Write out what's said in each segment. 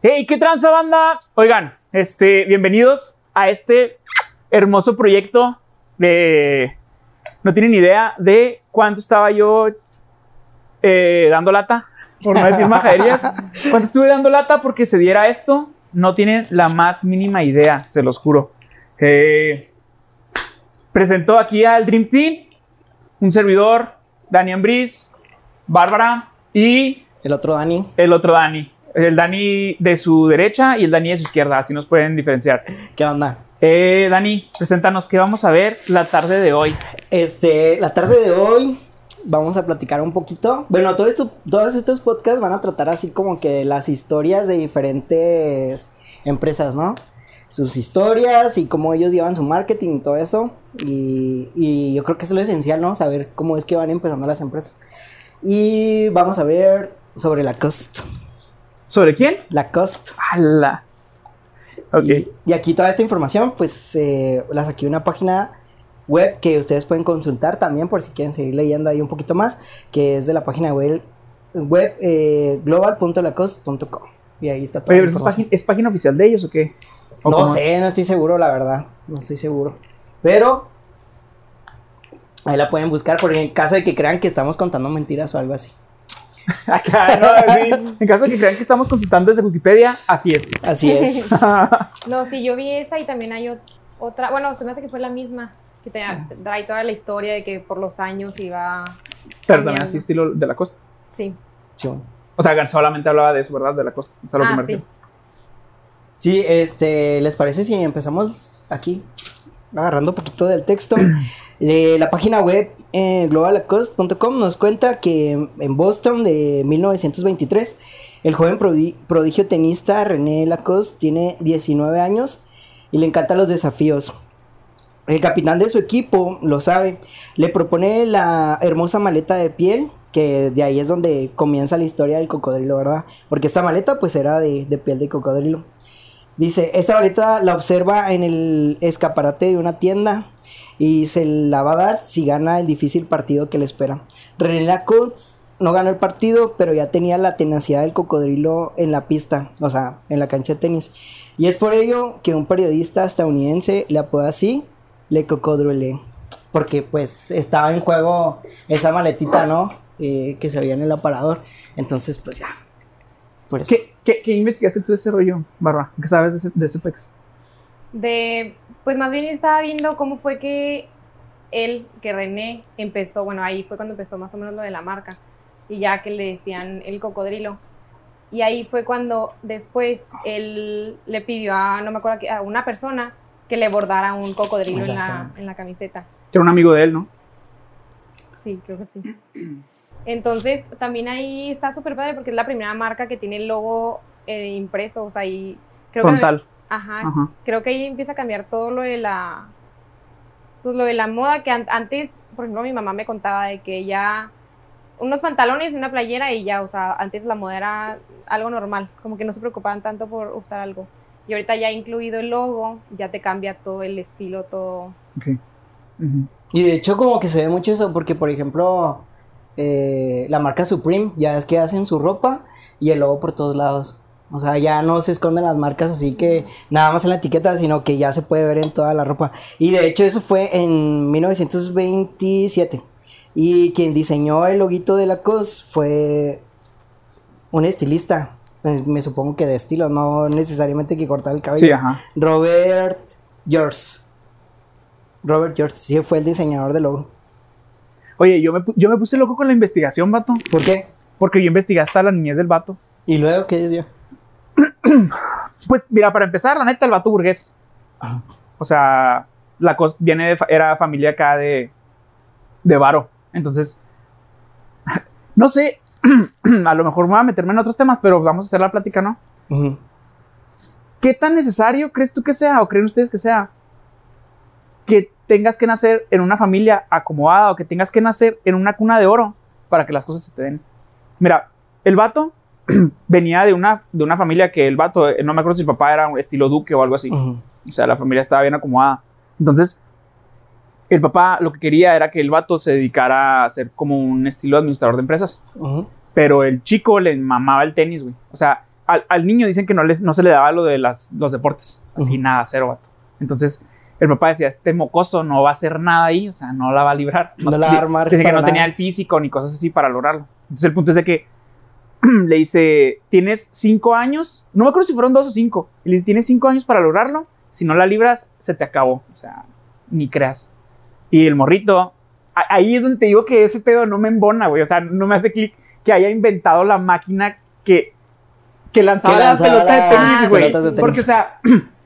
Hey, ¿qué tranza banda? Oigan, este, bienvenidos a este hermoso proyecto de... No tienen idea de cuánto estaba yo eh, dando lata, por no decir majaderías. Cuánto estuve dando lata porque se diera esto, no tienen la más mínima idea, se los juro. Eh, presentó aquí al Dream Team, un servidor, Dani Ambris, Bárbara y El otro Dani. el otro Dani. El Dani de su derecha y el Dani de su izquierda, así nos pueden diferenciar. ¿Qué onda? Eh, Dani, preséntanos qué vamos a ver la tarde de hoy. Este, la tarde de hoy vamos a platicar un poquito. Bueno, todo esto, todos estos podcasts van a tratar así como que las historias de diferentes empresas, ¿no? Sus historias y cómo ellos llevan su marketing y todo eso. Y, y yo creo que es lo esencial, ¿no? Saber cómo es que van empezando las empresas. Y vamos a ver sobre la cost. ¿Sobre quién? La cost. ¡Hala! Ok. Y, y aquí toda esta información, pues eh, la saqué de una página web que ustedes pueden consultar también por si quieren seguir leyendo ahí un poquito más, que es de la página web, web eh, global.lacost.com. Y ahí está Oye, la ¿pero ¿es página, ¿es página oficial de ellos o qué? ¿O No sé, no estoy seguro, la verdad. No estoy seguro. Pero ahí la pueden buscar por en caso de que crean que estamos contando mentiras o algo así. Acá, no, sí. En caso de que crean que estamos consultando desde Wikipedia, así es. Así es. No, sí, yo vi esa y también hay ot- otra, bueno, se me hace que fue la misma, que te, trae toda la historia de que por los años iba... Pero también así estilo de la costa. Sí. Sí, bueno. O sea, solamente hablaba de eso, ¿verdad? De la costa. O sea, lo que Ah, me sí. Sí, este, ¿les parece si empezamos aquí agarrando un poquito del texto? La página web eh, globalacost.com nos cuenta que en Boston de 1923 el joven prodi- prodigio tenista René Lacoste tiene 19 años y le encantan los desafíos. El capitán de su equipo lo sabe, le propone la hermosa maleta de piel, que de ahí es donde comienza la historia del cocodrilo, ¿verdad? Porque esta maleta pues era de piel de cocodrilo. Dice, esta maleta la observa en el escaparate de una tienda y se la va a dar si gana el difícil partido que le espera. René Lacoste no ganó el partido, pero ya tenía la tenacidad del cocodrilo en la pista, o sea, en la cancha de tenis. Y es por ello que un periodista estadounidense le apoda así, Le Cocodrile. Porque pues estaba en juego esa maletita, ¿no? Eh, que se veía en el aparador. Entonces, pues ya. Por eso. ¿Qué, qué, qué investigaste tú de ese rollo, Barba? ¿Qué sabes de ese, de ese pex? De, pues más bien estaba viendo cómo fue que él, que René, empezó, bueno, ahí fue cuando empezó más o menos lo de la marca, y ya que le decían el cocodrilo. Y ahí fue cuando después él le pidió a, no me acuerdo, a una persona que le bordara un cocodrilo en la, en la camiseta. Que era un amigo de él, ¿no? Sí, creo que sí. Entonces, también ahí está súper padre porque es la primera marca que tiene el logo eh, impreso, o sea, ahí creo que... Frontal. Ajá, Ajá. creo que ahí empieza a cambiar todo lo de la pues lo de la moda que an- antes por ejemplo mi mamá me contaba de que ya unos pantalones y una playera y ya o sea antes la moda era algo normal como que no se preocupaban tanto por usar algo y ahorita ya incluido el logo ya te cambia todo el estilo todo Ok. Ujú. Y de hecho como que se ve mucho eso porque, por ejemplo, eh, la marca Supreme ya es que hacen su ropa y el logo por todos lados. O sea, ya no se esconden las marcas así que nada más en la etiqueta, sino que ya se puede ver en toda la ropa. Y de hecho eso fue en 1927. Y quien diseñó el loguito de la COS fue un estilista. Eh, Me supongo que de estilo, no necesariamente que cortar el cabello. Sí, ajá. Robert George. Robert George, sí, fue el diseñador del logo. Oye, yo me, yo me puse loco con la investigación, vato. ¿Por qué? Porque yo investigué hasta la niñez del vato. ¿Y luego qué decía? Pues mira, para empezar, la neta, el vato burgués. O sea, la cosa viene de, era familia acá de, de varo. Entonces, no sé, a lo mejor me voy a meterme en otros temas, pero vamos a hacer la plática, ¿no? ¿Qué tan necesario crees tú que sea o creen ustedes que sea que tengas que nacer en una familia acomodada o que tengas que nacer en una cuna de oro para que las cosas se te den? Mira, el vato venía de una, de una familia que el vato, eh, no me acuerdo si el papá era un estilo duque o algo así. Ujú. O sea, la familia estaba bien acomodada. Entonces, el papá lo que quería era que el vato se dedicara a ser como un estilo administrador de empresas. Pero el chico le mamaba el tenis, güey. O sea, al, al niño dicen que no, les, no se le daba lo de las, los deportes. Así Ujú. nada, cero, vato. Entonces, el papá decía, este mocoso no va a hacer nada ahí, o sea, no la va a librar. No la va a armar Dice que no nada. tenía el físico ni cosas así para lograrlo. Entonces, el punto es de que le dice, tienes cinco años, no me acuerdo si fueron dos o cinco, y le dice, tienes cinco años para lograrlo, si no la libras, se te acabó, o sea, ni creas. Y el morrito, ahí es donde te digo que ese pedo no me embona, güey, o sea, no me hace clic que haya inventado la máquina que, que lanzaba, Que la lanzaba pelota de tenis, güey. Porque, o sea,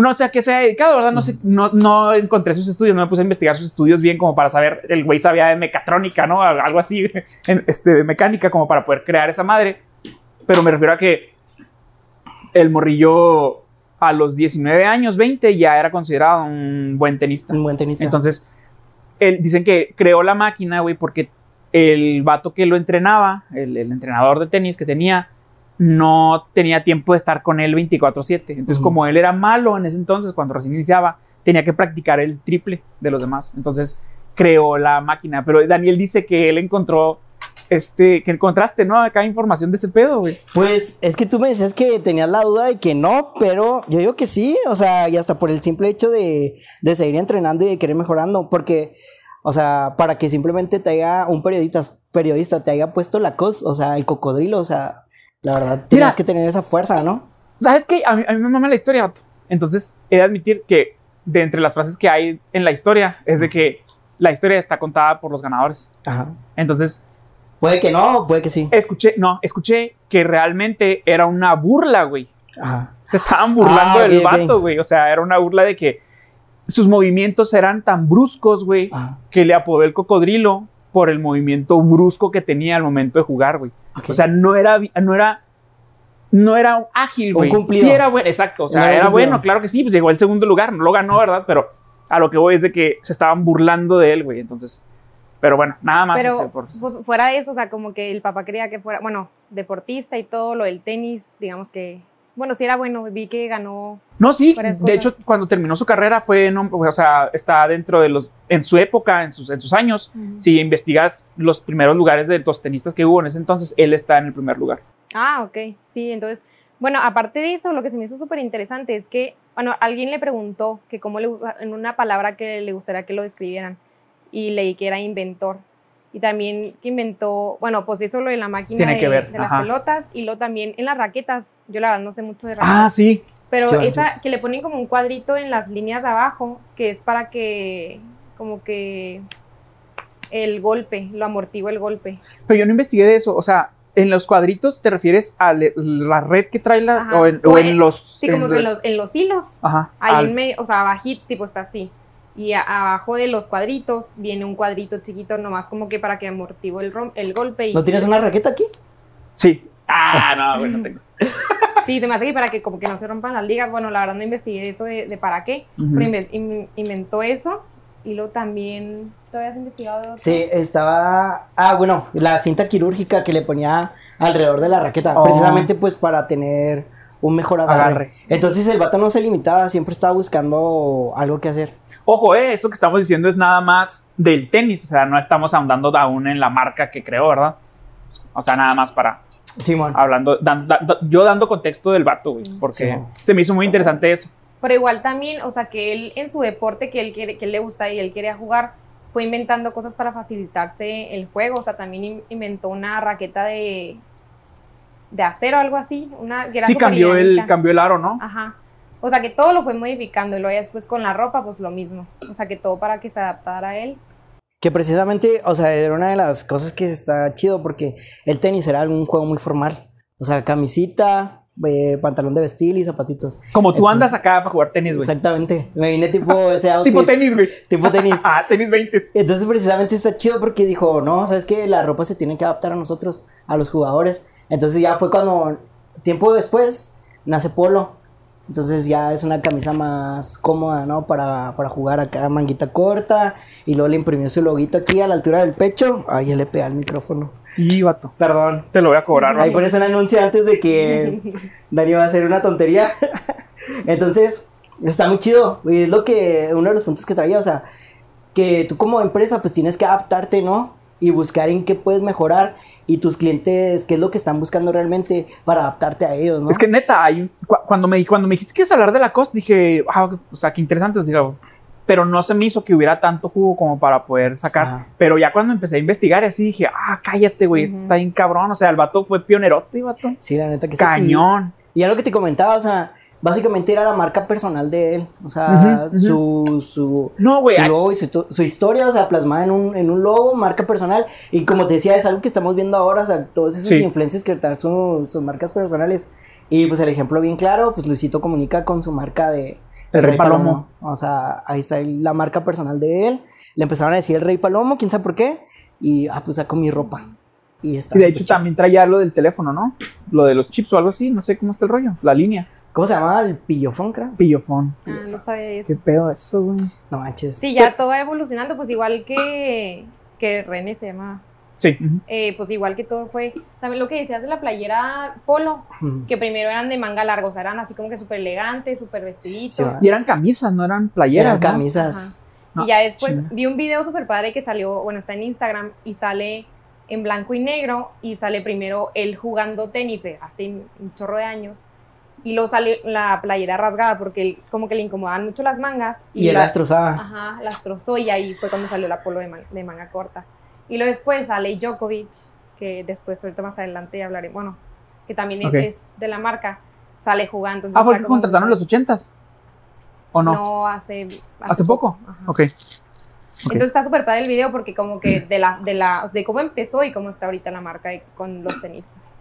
no sé a qué se ha dedicado, ¿verdad? No, sé, no, no encontré sus estudios, no me puse a investigar sus estudios bien como para saber, el güey sabía de mecatrónica, ¿no? Algo así, en- este, de mecánica, como para poder crear esa madre. Pero me refiero a que el morrillo a los 19 años, 20, ya era considerado un buen tenista. Un buen tenista. Entonces, él, dicen que creó la máquina, güey, porque el vato que lo entrenaba, el, el entrenador de tenis que tenía, no tenía tiempo de estar con él 24/7. Entonces, como él era malo en ese entonces, cuando recién iniciaba, tenía que practicar el triple de los demás. Entonces, creó la máquina. Pero Daniel dice que él encontró, este, que encontraste, ¿no? Acá información de ese pedo, güey. Pues es que tú me decías que tenías la duda de que no, pero yo digo que sí, o sea, y hasta por el simple hecho de, de seguir entrenando y de querer mejorando, porque, o sea, para que simplemente te haya un periodista, periodista te haya puesto la cos, o sea, el cocodrilo, o sea, la verdad, tienes que tener esa fuerza, ¿no? ¿Sabes qué? A mí, a mí me mama la historia, vato. Entonces, he de admitir que de entre las frases que hay en la historia es de que la historia está contada por los ganadores. Ajá. Entonces, Puede que no, puede que sí. escuché, no, escuché que realmente era una burla, güey. Ajá. Se estaban burlando Ah, del ok, ok. vato, güey. O sea, era una burla de que sus movimientos eran tan bruscos, güey, Ajá. que le apodó el cocodrilo por el movimiento brusco que tenía al momento de jugar, güey. O sea, no era, no era, no era ágil, güey. Sí era bueno, exacto. O sea, No era bueno, claro que sí, pues llegó al segundo lugar, no lo ganó, ¿verdad? Pero a lo que voy es de que se estaban burlando de él, güey. Entonces, pero bueno, nada más. Pero por- pues, fuera de eso, o sea, como que el papá quería que fuera, bueno, deportista y todo, lo del tenis, digamos que, bueno, sí era bueno, vi que ganó. No, sí, de hecho, cuando terminó su carrera fue, no, o sea, está dentro de los, en su época, en sus, en sus años. Si investigas los primeros lugares de los tenistas que hubo en ese entonces, él está en el primer lugar. Ah, ok, sí, entonces, bueno, aparte de eso, lo que se me hizo súper interesante es que, bueno, alguien le preguntó que cómo le en una palabra que le gustaría que lo describieran, y leí que era inventor. Y también que inventó, bueno, pues eso lo de la máquina Tiene de, que ver, de las ajá. pelotas, y lo también en las raquetas, yo la verdad no sé mucho de Ah, raquetas. sí. Pero Sí, bueno, esa que le ponen como un cuadrito en las líneas de abajo, que es para que, como que el golpe, lo amortigua el golpe. Pero yo no investigué de eso. O sea, en los cuadritos te refieres a la red que trae la. Ajá. O en, O o en en- los. Sí, como que en los, en los hilos, Ajá. ahí al- en medio, o sea, abajito, tipo está así. Y a- abajo de los cuadritos viene un cuadrito chiquito, nomás como que para que amortigue el, rom- el golpe. Y, ¿No tienes una raqueta aquí? Sí. Ah, no, bueno, tengo. Sí, se me hace que para que como que no se rompan las ligas. Bueno, la verdad no investigué eso de, de para qué, pero inve- in- inventó eso. Y luego también, ¿todavía has investigado otro? Sí, estaba. Ah, bueno, la cinta quirúrgica que le ponía alrededor de la raqueta, Oh. precisamente pues para tener un mejor agarre. Agarre. Entonces el vato no se limitaba, siempre estaba buscando algo que hacer. Ojo, eh, esto que estamos diciendo es nada más del tenis. O sea, no estamos ahondando aún en la marca que creó, ¿verdad? O sea, nada más para. Simón. Hablando. dan- da- da- yo dando contexto del vato, güey. Sí. Porque Sí. se me hizo muy interesante eso. Pero igual también, o sea, que él en su deporte que él, quiere, que él le gusta y él quería jugar, fue inventando cosas para facilitarse el juego. O sea, también in- inventó una raqueta de, de acero, algo así. Una, que era Sí, cambió el, cambió el aro, ¿no? Ajá. O sea, que todo lo fue modificando y luego ya después con la ropa, pues lo mismo. O sea, que todo para que se adaptara a él. Que precisamente, o sea, era una de las cosas que está chido porque el tenis era un juego muy formal. O sea, camisita, eh, pantalón de vestir y zapatitos. Como tú Entonces- andas acá para jugar tenis, güey. Exactamente. Me vine tipo ese outfit. Tipo tenis, güey. Tipo tenis. Ah, tenis 20. Entonces precisamente está chido porque dijo, no, sabes que la ropa se tiene que adaptar a nosotros, a los jugadores. Entonces ya fue cuando, tiempo después, nace Polo. Entonces ya es una camisa más cómoda, ¿no? Para, para jugar acá, manguita corta. Y luego le imprimió su loguito aquí a la altura del pecho. Ay, ya le pega el micrófono. Y vato. Perdón. Te lo voy a cobrar, Ahí pones un anuncio antes de que Dani va a hacer una tontería. Entonces, está muy chido. Y es lo que, uno de los puntos que traía, o sea, que tú como empresa pues tienes que adaptarte, ¿no? Y buscar en qué puedes mejorar y tus clientes qué es lo que están buscando realmente para adaptarte a ellos, ¿no? Es que neta, hay cu- cuando, me, cuando me dijiste que ibas a hablar de la costa, dije, ah, o sea, qué interesante. Digo, pero no se me hizo que hubiera tanto jugo como para poder sacar. Ajá. Pero ya cuando empecé a investigar, así dije, ah, cállate, güey, esto Ujú. está bien cabrón. O sea, el vato fue pionerote, vato. Sí, la neta que sí. Cañón. Y, y era lo que te comentaba, o sea, básicamente era la marca personal de él, o sea, su, su, No, logo y su, historia, o sea, plasmada en un, en un logo, marca personal. Y como te decía, es algo que estamos viendo ahora, o sea, todos esos Sí. influencers que traen su- sus marcas personales. Y pues el ejemplo bien claro, pues Luisito comunica con su marca de El Rey Palomo. O sea, ahí está la marca personal de él. Le empezaron a decir el Rey Palomo, quién sabe por qué. Y ah, pues saco mi ropa. Y está Y de hecho chido. también traía lo del teléfono, ¿no? Lo de los chips o algo así, no sé cómo está el rollo. La línea. ¿Cómo se llama? El pillofón, creo. Pillofón. Ah, no sabía eso. ¿Qué pedo eso, güey? No manches. Sí, ya todo va evolucionando, pues igual que, que René se llama. Sí. Eh, pues igual que todo fue. También lo que decías de la playera polo, que primero eran de manga larga, o sea, eran así como que súper elegantes, súper vestiditos. Sí. Y eran camisas, no eran playeras. Eran ¿no? camisas. Ajá. No, y ya después vi un video súper padre que salió, bueno, está en Instagram y sale en blanco y negro y sale primero él jugando tenis hace un chorro de años y luego sale la playera rasgada porque él, como que le incomodaban mucho las mangas Y él la- las trozaba. Ajá, las trozó y ahí fue cuando salió la polo de, man- de manga corta. Y luego después sale Djokovic, que después ahorita más adelante hablaré, bueno, que también es- de la marca, sale jugando. Ah, ¿fue que como- contrataron en los ochentas? ¿O no? No, hace, ¿Hace poco? Ajá. Ok. Ok. Entonces está súper padre el video porque como que de la, de la, de cómo empezó y cómo está ahorita la marca y con los tenistas.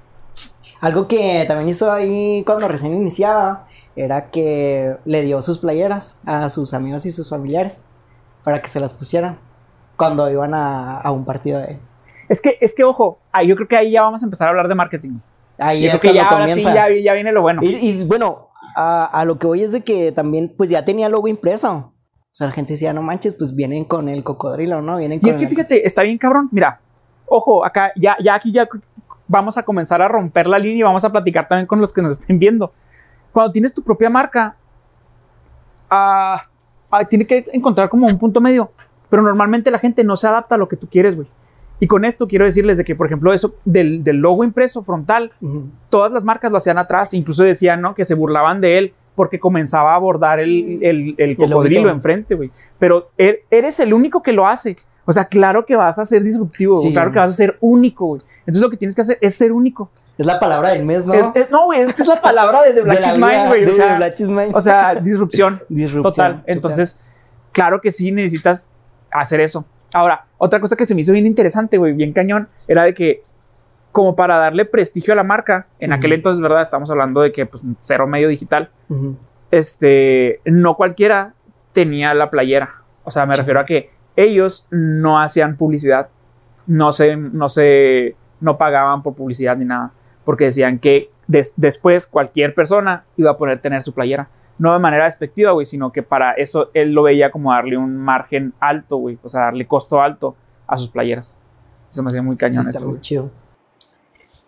Algo que también hizo ahí cuando recién iniciaba era que le dio sus playeras a sus amigos y sus familiares para que se las pusieran cuando iban a, a un partido de él. Es que, es que, ojo, yo creo que ahí ya vamos a empezar a hablar de marketing. Ahí es que ya, ahora sí, comienza. ya, ya viene lo bueno. Y, y, bueno, a, a lo que voy es de que también pues ya tenía logo impreso. O sea, la gente decía, no manches, pues vienen con el cocodrilo, ¿no? Vienen Y con es que fíjate, está bien cabrón. Mira, ojo, acá ya, ya aquí ya vamos a comenzar a romper la línea y vamos a platicar también con los que nos estén viendo. Cuando tienes tu propia marca, ah, tiene que encontrar como un punto medio. Pero normalmente la gente no se adapta a lo que tú quieres, güey. Y con esto quiero decirles de que, por ejemplo, eso del, del logo impreso frontal, todas las marcas lo hacían atrás, incluso decían, ¿no? Que se burlaban de él porque comenzaba a abordar el, el, el cocodrilo enfrente, güey. Pero er- eres el único que lo hace. O sea, claro que vas a ser disruptivo, Sí. claro que vas a ser único, güey. Entonces lo que tienes que hacer es ser único. Es la palabra del mes, ¿no? Es- es- No, güey, esta es la palabra de The Black is Mine, güey. de O sea, Black is Mine. o sea, disrupción. Disrupción, Total. Entonces, claro que sí necesitas hacer eso. Ahora, otra cosa que se me hizo bien interesante, güey, bien cañón, era de que, como para darle prestigio a la marca, en aquel Ujú. entonces, ¿verdad? Estamos hablando de que, pues, cero medio digital, este, no cualquiera tenía la playera. O sea, me Sí. refiero a que ellos no hacían publicidad, no se, no se, no pagaban por publicidad ni nada, porque decían que des- después cualquier persona iba a poder tener su playera. No de manera despectiva, güey, sino que para eso él lo veía como darle un margen alto, güey, o sea, darle costo alto a sus playeras. Eso me hacía muy cañón Está eso, muy chido.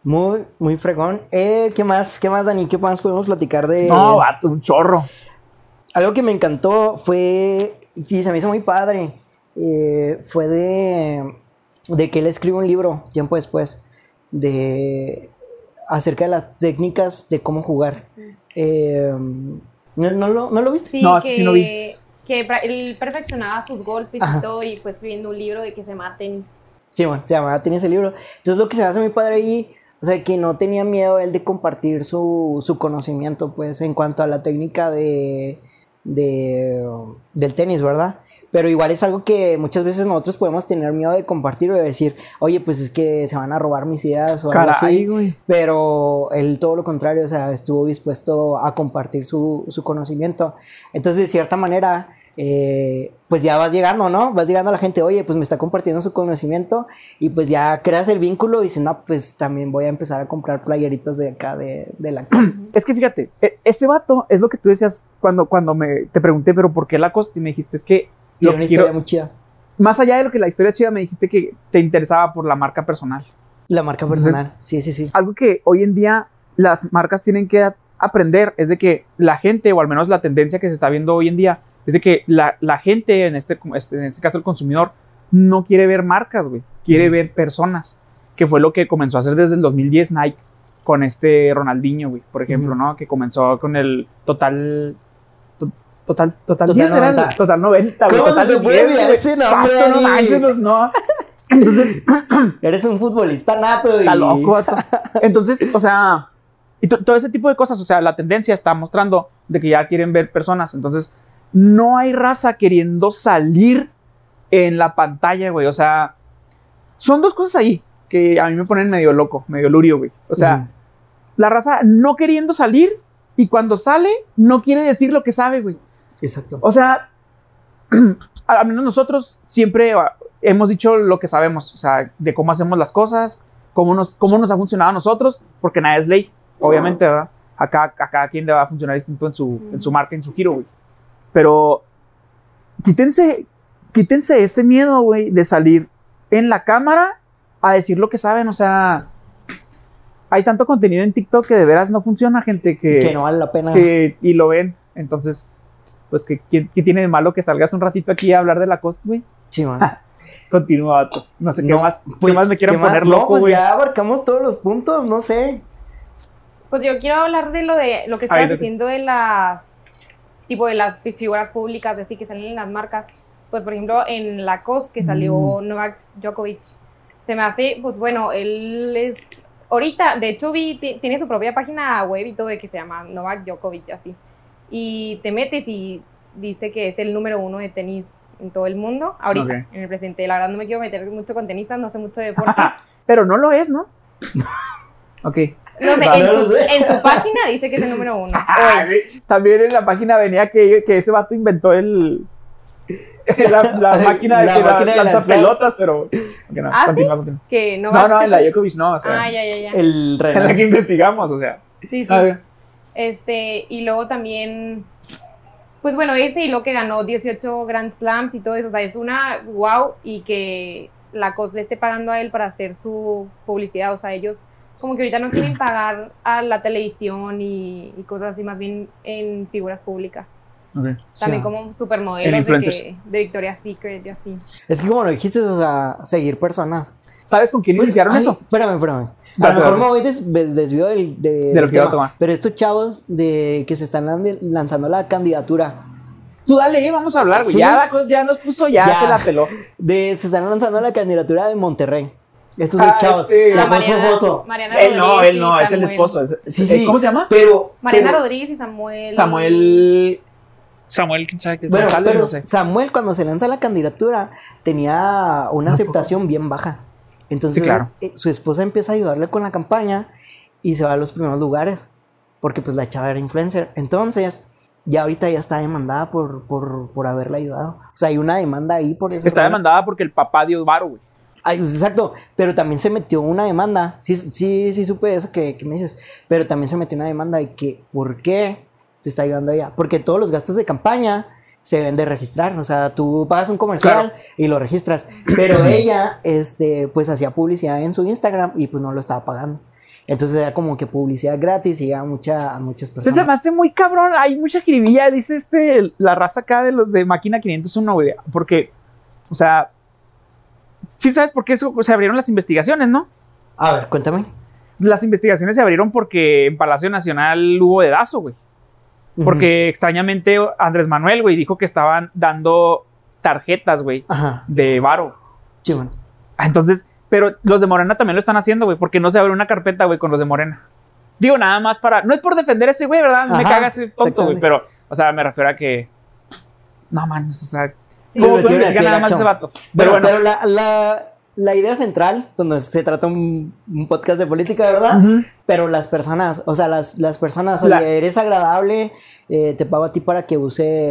Muy, muy fregón. Eh, ¿Qué más? ¿Qué más, Dani? ¿Qué más podemos platicar de...? No, vato, un chorro. Algo que me encantó fue... Sí, se me hizo muy padre. eh, fue de... De que él escribe un libro tiempo después. De... Acerca de las técnicas de cómo jugar. Eh, ¿no, no lo, ¿No lo viste? Sí, No, que, sí, lo vi. que él perfeccionaba sus golpes Ajá. y todo y fue escribiendo un libro de que se llama tenis. Sí, bueno, se llamaba Tenía ese libro. Entonces lo que se me hace muy padre ahí, o sea, que no tenía miedo él de compartir su, su conocimiento, pues, en cuanto a la técnica de, de, del tenis, ¿verdad? Pero igual es algo que muchas veces nosotros podemos tener miedo de compartir o de decir, oye, pues es que se van a robar mis ideas o algo así. güey. Pero él todo lo contrario, o sea, estuvo dispuesto a compartir su, su conocimiento. Entonces, de cierta manera, eh, pues ya vas llegando, ¿no? Vas llegando a la gente, oye, pues me está compartiendo su conocimiento y pues ya creas el vínculo y dices, no, pues también voy a empezar a comprar playeritas de acá, de, de la casa. Es que fíjate, e- ese vato es lo que tú decías cuando, cuando me, te pregunté, pero ¿por qué la costa? Y me dijiste, es que Tiene una historia quiero- muy chida. más allá de lo que la historia chida, me dijiste que te interesaba por la marca personal. La marca Entonces- personal, sí, sí, sí. Algo que hoy en día las marcas tienen que aprender es de que la gente, o al menos la tendencia que se está viendo hoy en día, es de que la, la gente, en este, este- en este caso el consumidor, no quiere ver marcas, güey. Quiere ver personas. Que fue lo que comenzó a hacer desde el 2010 Nike con este Ronaldinho, güey, por ejemplo. ¿no? Que comenzó con el total. to- Total, total, Total 10 era el 90. total 90, güey. ¿Cómo se total te puede 10, olvidar güey. ese nombre, no manches, no. Entonces, Eres un futbolista nato y... Está loco. Entonces, o sea, y to- todo ese tipo de cosas, o sea, la tendencia está mostrando de que ya quieren ver personas. Entonces, no hay raza queriendo salir en la pantalla, güey. O sea, son dos cosas ahí que a mí me ponen medio loco, medio lurio, güey. O sea, la raza no queriendo salir y cuando sale no quiere decir lo que sabe, güey. Exacto. O sea, a- al menos nosotros siempre ah, hemos dicho lo que sabemos, o sea, de cómo hacemos las cosas, cómo nos, cómo nos ha funcionado a nosotros, porque nada es ley, obviamente, ¿verdad? A cada, a cada quien le va a funcionar distinto en su, en su marca, en su giro, güey. Pero quítense, quítense ese miedo, güey, de salir en la cámara a decir lo que saben, o sea, hay tanto contenido en TikTok que de veras no funciona, gente, que, que no vale la pena. que- y lo ven. Entonces, pues, ¿qué, qué, qué tiene de malo que salgas un ratito aquí a hablar de la cosa, güey? Sí, man. Continúa, vato. No sé qué No, más, pues, qué más me quieren ¿qué más? poner No, loco, pues güey. ya abarcamos todos los puntos, no sé. Pues yo quiero hablar de lo de lo que estabas te- diciendo de las tipo de las figuras públicas, así que salen en las marcas. Pues por ejemplo en la COS que salió Mm. Novak Djokovic. Se me hace, pues bueno, él es ahorita, de hecho vi ti- tiene su propia página web y todo de que se llama Novak Djokovic así. Y te metes y dice que es el número uno de tenis en todo el mundo, ahorita, Ok. en el presente. La verdad no me quiero meter mucho con tenistas, no sé mucho de deportes. Pero no lo es, ¿no? ok. No sé, en no su, en su página dice que es el número uno. Ah. También en la página venía que, que ese vato inventó el. La, la máquina de La que máquina de lanza lanzar. pelotas, pero. no, ¿Ah, sí? Que No, Novak no, en la Djokovic- no, o sea. Ah, ya, ya, ya. El en la Renan. que investigamos, o sea. Sí, sí. A ver. Este, y luego también, pues bueno, ese y lo que ganó 18 Grand Slams y todo eso, o sea, es una wow y que la COS le esté pagando a él para hacer su publicidad, o sea, ellos como que ahorita no quieren pagar a la televisión y, y cosas así, más bien en figuras públicas. Ok. También Sí. como supermodelos de, que, de Victoria's Secret y así. Es que como lo dijiste, o sea, seguir personas. ¿Sabes con quién Pues, iniciaron ay, eso? Espérame, espérame. A lo mejor me voy des, des- desvío del, de, De del lo que iba a tema, tomar. Pero estos chavos de que se están lan- lanzando la candidatura, Tú dale, vamos a hablar, güey. Sí. Ya la cosa ya nos puso, ya, Ya. se la peló. de se están lanzando la candidatura de Monterrey. Estos Ah, chavos. sí. La Ah, Foso. Mariana Él no, él no, es el Samuel. esposo. es- Sí, sí. ¿Cómo se llama? Pero. Mariana pero- Rodríguez y Samuel. Samuel. Samuel, quién sabe qué Bueno, González, pero no sé. Samuel cuando se lanza la candidatura tenía una aceptación bien baja. Entonces Sí, claro. eh, su esposa empieza a ayudarle con la campaña y se va a los primeros lugares porque pues la chava era influencer. Entonces ya ahorita ya está demandada por, por, por haberla ayudado. O sea, hay una demanda ahí por eso. Está demandada porque el papá dio varo, güey. Exacto, pero también se metió una demanda. Sí, sí, sí supe eso que, que me dices. Pero también se metió una demanda de que ¿por qué te está ayudando ella? Porque todos los gastos de campaña se deben de registrar. O sea, tú pagas un comercial y lo registras. Pero ella, este, pues hacía publicidad en su Instagram y pues no lo estaba pagando. Entonces era como que publicidad gratis y a, mucha, a muchas Entonces se personas. me hace muy cabrón. Hay mucha jiribilla, dice este, la raza acá de los de máquina 501, güey. Porque, o sea, sí sabes por qué eso, se abrieron las investigaciones, ¿no? A ver, cuéntame. Las investigaciones se abrieron porque en Palacio Nacional hubo dedazo, güey. Porque extrañamente Andrés Manuel, güey, dijo que estaban dando tarjetas, güey, de varo. sí, bueno. Entonces, pero los de Morena también lo están haciendo, güey, porque no se abre una carpeta, güey, con los de Morena. Digo, nada más para. No es por defender a ese güey, ¿verdad? me Ajá, caga ese tonto, güey, pero, o sea, me refiero a que. No mames, o sea, Pero Pero, bueno, pero la, la, la idea central, cuando se trata un, un podcast de política, ¿verdad? Pero las personas, o sea, las, las personas, La- oye, eres agradable, eh, te pago a ti para que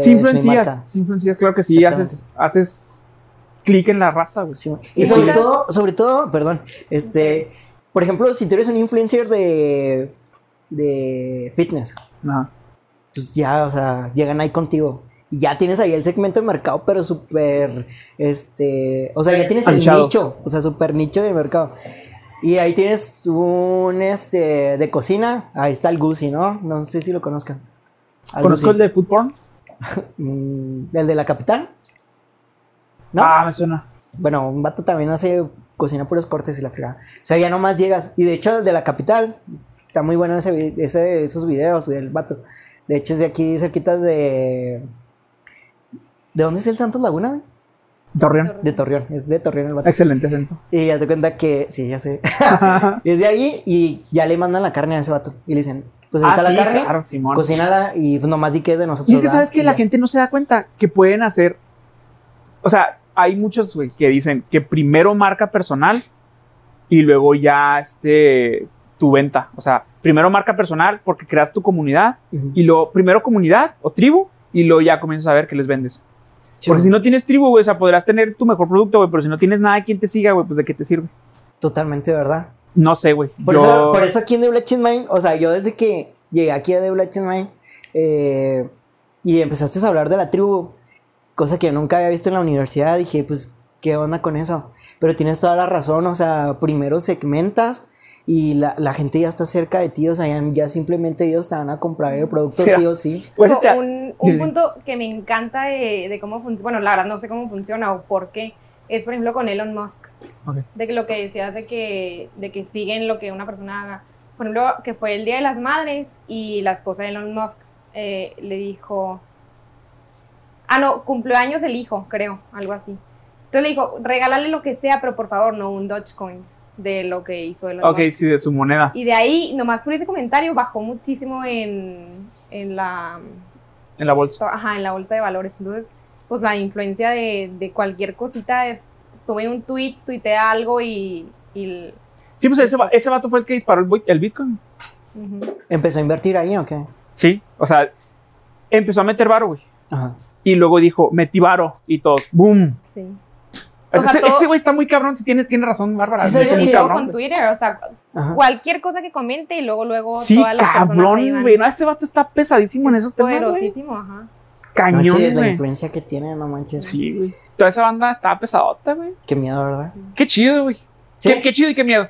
mi marca. influencias, claro que sí, haces, haces clic en la raza, güey. Sí, y sobre todo, sobre todo, perdón, este, por ejemplo, si tú eres un influencer de, de fitness, Ajá. pues ya, o sea, llegan ahí contigo. Y ya tienes ahí el segmento de mercado, pero súper, este, o sea, ya tienes el Anchado. nicho, o sea, súper nicho de mercado. Y ahí tienes un, este, de cocina, ahí está el Gucci, ¿no? No sé si lo conozcan. Al ¿Conozco el de Food Porn? Mm, ¿El de la capital? ¿No? Ah, me suena. bueno, un vato también hace cocina puros cortes y la fregada. O sea, ya nomás llegas. Y de hecho, el de la capital, está muy bueno ese, ese- esos videos del vato. De hecho, es de aquí cerquitas de. ¿De dónde es el Santos Laguna? Torreón. De Torreón. Es de Torreón el vato. Excelente acento. Y ya se cuenta que. Sí, ya sé. es de ahí y ya le mandan la carne a ese vato. Y le dicen: Pues ahí Ah, está sí, la carne. claro, Simón. Cocínala y pues nomás di que es de nosotros. Y es que sabes que la ya. gente no se da cuenta que pueden hacer. O sea, hay muchos que dicen que primero marca personal y luego ya este tu venta. O sea, primero marca personal porque creas tu comunidad y luego primero comunidad o tribu y luego ya comienzas a ver que les vendes. Porque si no tienes tribu, güey, o sea, podrás tener tu mejor producto, güey, pero si no tienes nada quien te siga, güey, pues de qué te sirve. Totalmente, ¿verdad? No sé, güey. Por, Yo- eso, por eso aquí en The Blockchain Mind, o sea, yo desde que llegué aquí a The Blockchain Mind eh, y empezaste a hablar de la tribu, cosa que yo nunca había visto en la universidad, dije, pues, ¿qué onda con eso? Pero tienes toda la razón, o sea, primero segmentas y la, la gente ya está cerca de ti, o sea, ya, ya simplemente ellos te van a comprar el producto sí o sí. Un, punto que me encanta de, de cómo funciona, bueno, la verdad no sé cómo funciona o por qué, es por ejemplo con Elon Musk, Ok. de que lo que decías de que, de que siguen lo que una persona haga. Por ejemplo, que fue el Día de las Madres y la esposa de Elon Musk eh, le dijo, ah, no, cumplió años el hijo, creo, algo así. Entonces le dijo, regálale lo que sea, pero por favor no un Dogecoin de lo que hizo Elon Ok, Musk. sí, de su moneda. Y de ahí, nomás por ese comentario, bajó muchísimo en, en la En la bolsa. ajá, en la bolsa de valores. Entonces, pues la influencia de, de cualquier cosita, eh, sube un tweet, tuitea algo y... y Sí, pues ese, va- ese vato fue el que disparó el, bit- el Bitcoin. ¿Empezó a invertir ahí o qué? Sí, o sea, empezó a meter varo, güey. Ajá. Y luego dijo, metí varo. Y todos, ¡boom! Sí. O sea, ese todo- ese güey está muy cabrón. Si tienes, tiene razón, Bárbara. Sí, es que- luego cabrón, con. Twitter, o sea, Ajá. cualquier cosa que comente y luego, luego Sí, todas las cabrón, güey. No, este vato está pesadísimo en esos temas, güey. Poderosísimo, ajá. No Cañón, manches, la influencia que tiene, no manches. Sí, güey. Toda esa banda está pesadota, güey. Qué miedo, ¿verdad? Qué chido, güey. Sí. Qué, qué chido y qué miedo.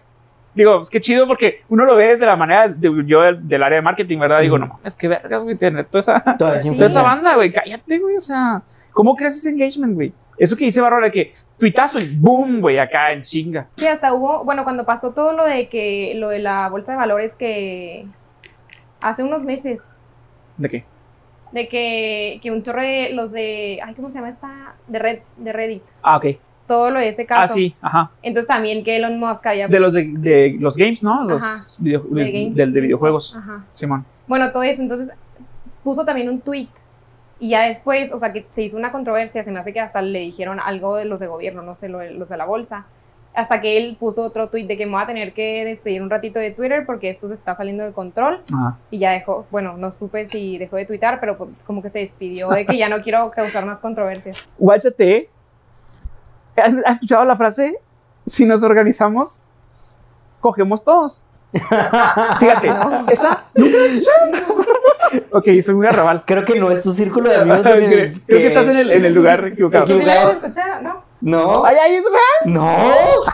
Digo, pues qué chido porque uno lo ve desde la manera de, yo del, del área de marketing, ¿verdad? Digo, no, es que vergas, güey, tener toda esa, Toda esa Sí. toda esa banda, güey. Cállate, güey. O sea, ¿cómo creas ese engagement, güey? Eso que dice Bárbara de que tuitazo y boom, güey, acá en chinga. Sí, hasta hubo, bueno, cuando pasó todo lo de que, lo de la bolsa de valores que hace unos meses, ¿De qué? de que, que un chorro de los de, ay, ¿cómo se llama esta? De, Red, de Reddit. Ah, ok. Todo lo de ese caso. Ah, sí, ajá. Entonces también que Elon Musk había... De los de, de los games, ¿no? Los Ajá. video- de games- de videojuegos. Ajá. Simón. Bueno, todo eso. Entonces puso también un tweet. Y ya después, o sea, que se hizo una controversia, se me hace que hasta le dijeron algo de los de gobierno, no sé, los de la bolsa. Hasta que él puso otro tweet de que me voy a tener que despedir un ratito de Twitter porque esto se está saliendo de control. Ajá. Y ya dejó, bueno, no supe si dejó de tuitar, pero pues, como que se despidió de que ya no quiero causar más controversias. Guáchate. ¿Has, has escuchado la frase? Si nos organizamos, cogemos todos. Fíjate, No. esa. Ok, soy muy arrabal. Creo que no es tu círculo de amigos. en creo, el creo que estás en el, en el lugar equivocado. ¿Sí lo Equivocado. habías escuchado? No. No, Ay, ay, es real. no.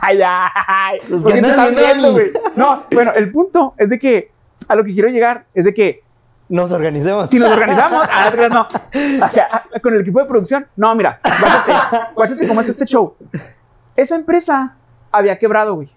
Ay, ay. Pues, ¿Por ¿qué qué te andas estás viendo, güey? No, bueno, el punto es de que a lo que quiero llegar es de que Nos organicemos. si nos organizamos, ah, no Con el equipo de producción, no, mira, guáchate, guáchate cómo está este show. Esa empresa había quebrado, güey.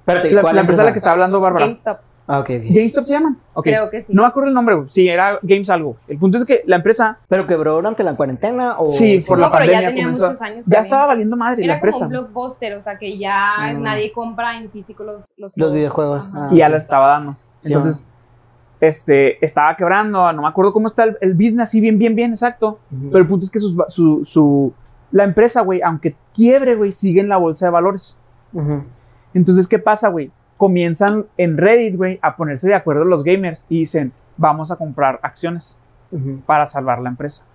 Espérate, La, ¿cuál la empresa de la empresa? que está hablando Bárbara. GameStop. Ah, ok. GameStop se llaman. Creo que sí. No me acuerdo el nombre, güey. Sí, era Games algo. El punto es que la empresa, ¿Pero quebró durante la cuarentena o...? sí, por la No, pero ya pandemia tenía comenzó. muchos años ya también. estaba valiendo madre la Era como empresa. un blockbuster, o sea que ya Mm. nadie compra en físico los, los, Los juegos. videojuegos. Ah. y ya la estaba dando. Sí, Entonces, este, estaba quebrando. No me acuerdo cómo está el, el business, así bien, bien, bien, exacto. Pero el punto es que sus- su, su, la empresa, güey, aunque quiebre, güey, sigue en la bolsa de valores. Entonces, ¿qué pasa, güey? Comienzan en Reddit, güey, a ponerse de acuerdo los gamers y dicen, vamos a comprar acciones para salvar la empresa.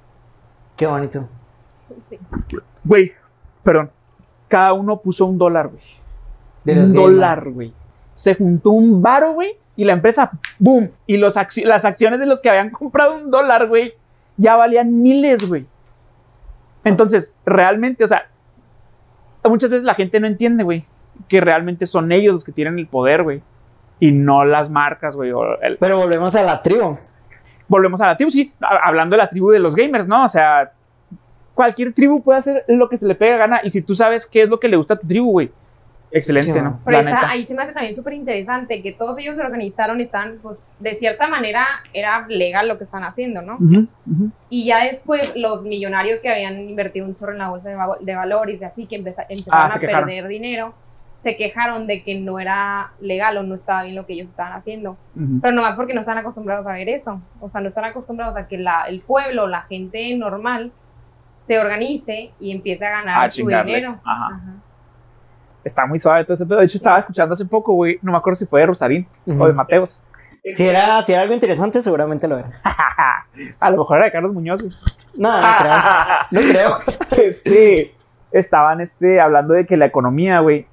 Qué bonito. Sí. Güey, perdón. Cada uno puso un dólar, güey. De los un gamers. dólar, güey. Se juntó un varo, güey, y la empresa, ¡boom! Y los acci- las acciones de los que habían comprado un dólar, güey, ya valían miles, güey. Entonces, realmente, o sea, muchas veces la gente no entiende, güey, que realmente son ellos los que tienen el poder, güey, y no las marcas, güey. el- Pero volvemos a la tribu. Volvemos a la tribu, sí, hablando de la tribu de los gamers, ¿no? O sea, cualquier tribu puede hacer lo que se le pega gana y si tú sabes qué es lo que le gusta a tu tribu, güey, excelente, Sí, ¿no? Pero La está- neta. ahí se me hace también súper interesante que todos ellos se organizaron y están, pues, de cierta manera era legal lo que están haciendo, ¿no? Y ya después los millonarios que habían invertido un chorro en la bolsa de, va- de valores y así, que empeza- empezaron Ah, a quejaron. perder dinero, se quejaron de que no era legal o no estaba bien lo que ellos estaban haciendo. Ujú. Pero nomás porque no están acostumbrados a ver eso. O sea, no están acostumbrados a que la, el pueblo, la gente normal, se organice y empiece a ganar A su chingarles. dinero. Ajá. Ajá. Está muy suave todo ese pedo. De hecho, estaba escuchando hace poco, güey. No me acuerdo si fue de Rosarín o de Mateos. Si era, si era algo interesante, seguramente lo era. a lo mejor era de Carlos Muñoz, güey. No, no creo. No creo. este, estaban este, hablando de que la economía, güey,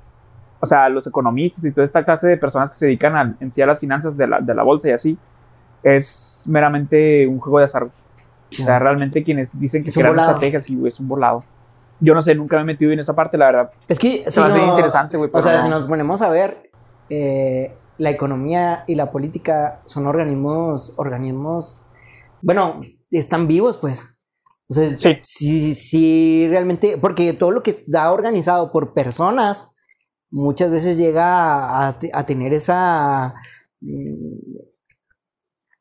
o sea, los economistas y toda esta clase de personas que se dedican a, en sí a las finanzas de la, de la bolsa y así, es meramente un juego de azar. güey. O sea, realmente quienes dicen que Es crean estrategias, sí, güey, es un volado. Yo no sé, nunca me he metido en esa parte, la verdad. Es que Se si hace no- interesante, güey. O sea, no. si nos ponemos a ver, eh, la economía y la política son organismos, organismos, bueno, están vivos, pues. O sea, Sí. sí, sí, realmente, porque todo lo que está organizado por personas, muchas veces llega a, a tener esa, mm,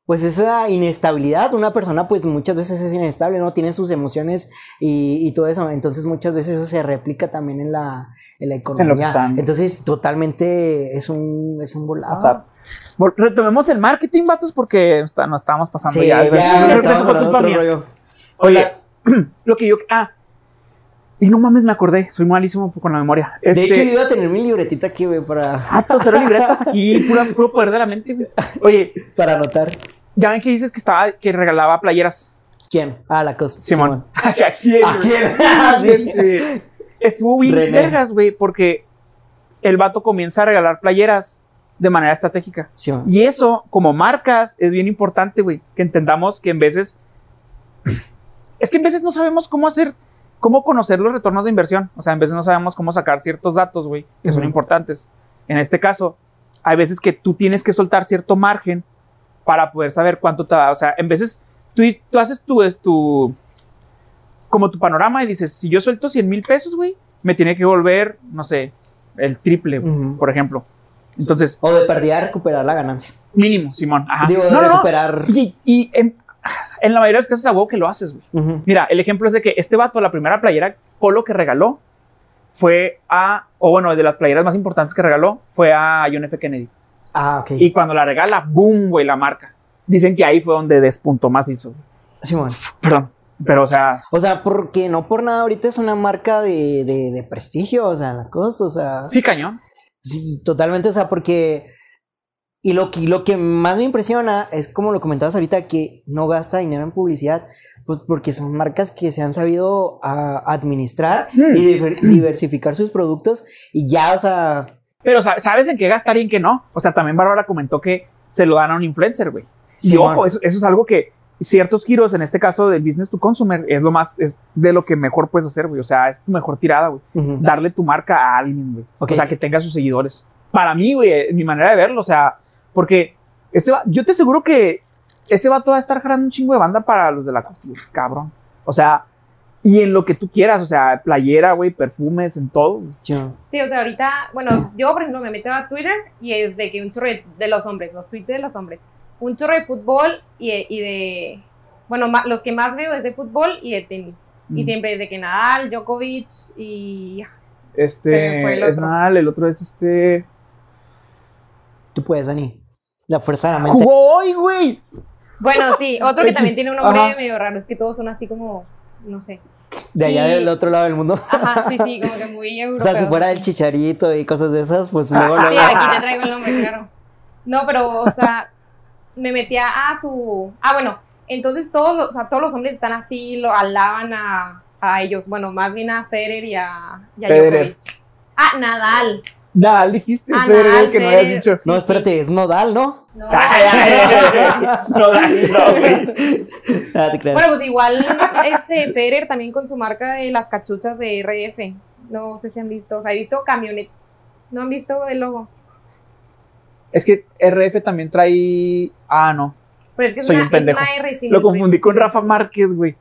pues esa inestabilidad. Una persona, pues muchas veces es inestable, ¿no? Tiene sus emociones y, y todo eso. Entonces, muchas veces eso se replica también en la, en la economía. Entonces, totalmente es un, es un volado. Retomemos el marketing, vatos, porque está- nos estamos pasando Sí, ya. ya, culpa mía. rollo. Oye, lo que yo. Ah. Y no mames, me acordé. Soy malísimo con la memoria. De Este, hecho, yo iba a tener mi libretita aquí, güey, para, Vato, cero libretas aquí, pura, puro poder de la mente. güey. Oye, para anotar. ya ven que dices que estaba, que regalaba playeras. ¿Quién? Ah, la cosa. Simón. ¿A quién? ¿A quién? Sí. Este, estuvo bien René. vergas, güey, porque el vato comienza a regalar playeras de manera estratégica. Simón. Y eso, como marcas, es bien importante, güey, que entendamos que en veces. Es que en veces no sabemos cómo hacer, cómo conocer los retornos de inversión. O sea, en veces no sabemos cómo sacar ciertos datos, güey, que son Ujú. importantes. En este caso, hay veces que tú tienes que soltar cierto margen para poder saber cuánto te da. O sea, en veces tú, tú haces tu, tu. Como tu panorama y dices, si yo suelto 100 mil pesos, güey, me tiene que volver, no sé, el triple, güey, Ujú. por ejemplo. Entonces, O de perdida recuperar la ganancia. mínimo, Simón. Ajá. Digo, de no, no, no. recuperar. Y, y en, en la mayoría de los casos a huevo que lo haces, güey. Mira, el ejemplo es de que este vato, la primera playera polo que regaló fue a, o bueno, de las playeras más importantes que regaló fue a John F. Kennedy. Ah, ok. Y cuando la regala, boom, güey, la marca. Dicen que ahí fue donde despuntó más hizo. güey. Simón. Perdón. Pero, o sea, O sea, porque no por nada ahorita es una marca de, de, de prestigio, o sea, la cosa, o sea. sí, cañón. Sí, totalmente, o sea, porque... Y lo que, lo que más me impresiona es, como lo comentabas ahorita, que no gasta dinero en publicidad, pues porque son marcas que se han sabido ah, administrar Mm. y diver- diversificar sus productos y ya, o sea... Pero, sa- ¿sabes en qué gastar y en qué no? O sea, también Bárbara comentó que se lo dan a un influencer, güey. Y Simón. ojo, eso, eso es algo que ciertos giros, en este caso del business to consumer, es lo más, es de lo que mejor puedes hacer, güey. O sea, es tu mejor tirada, güey. ujú. Darle tu marca a alguien, güey. Ok. O sea, que tenga sus seguidores. Para mí, güey, eh, mi manera de verlo, o sea, porque este va- yo te aseguro que ese vato va a estar jalando un chingo de banda para los de la costa, cabrón. O sea, y en lo que tú quieras, o sea, playera, güey, perfumes, en todo. Sí. O sea, ahorita, bueno, yo por ejemplo me meto a Twitter y es de que un chorro de, de los hombres, los tweets de los hombres, un chorro de fútbol y, de- y de, bueno, ma- los que más veo es de fútbol y de tenis. Y siempre es de que Nadal, Djokovic y... Este fue el es. Nadal, el otro es este. Tú puedes, Dani. La fuerza de la mente. ¡Jugó hoy, güey! Bueno, sí, otro que también tiene un nombre Ajá. medio raro, es que todos son así como, no sé. De allá y- del otro lado del mundo. Ajá, sí, sí, como que muy O europeo. sea, si fuera el chicharito y cosas de esas, pues Ah, luego, Sí, luego. aquí te traigo el nombre, claro. No, pero, o sea, me metía a su... Ah, bueno, entonces todos, los- o sea, todos los hombres están así, lo alaban a, a ellos. Bueno, más bien a Federer y a, y a Federer. Djokovic. Ah, Nadal. Nadal, dijiste, Ah, que no habías dicho. No, Sí, espérate, es nodal, ¿no? No. Ay, ay, ay, ay. No, no, güey. Ah, te creas. Bueno, pues igual este Federer también con su marca de las cachuchas de RF. No sé si han visto, o sea, he visto camioneta. ¿No han visto el logo? Es que RF también trae. Ah, no. Pero es que es, Soy una, un pendejo. es una R sin Lo confundí con Rafa Márquez, güey.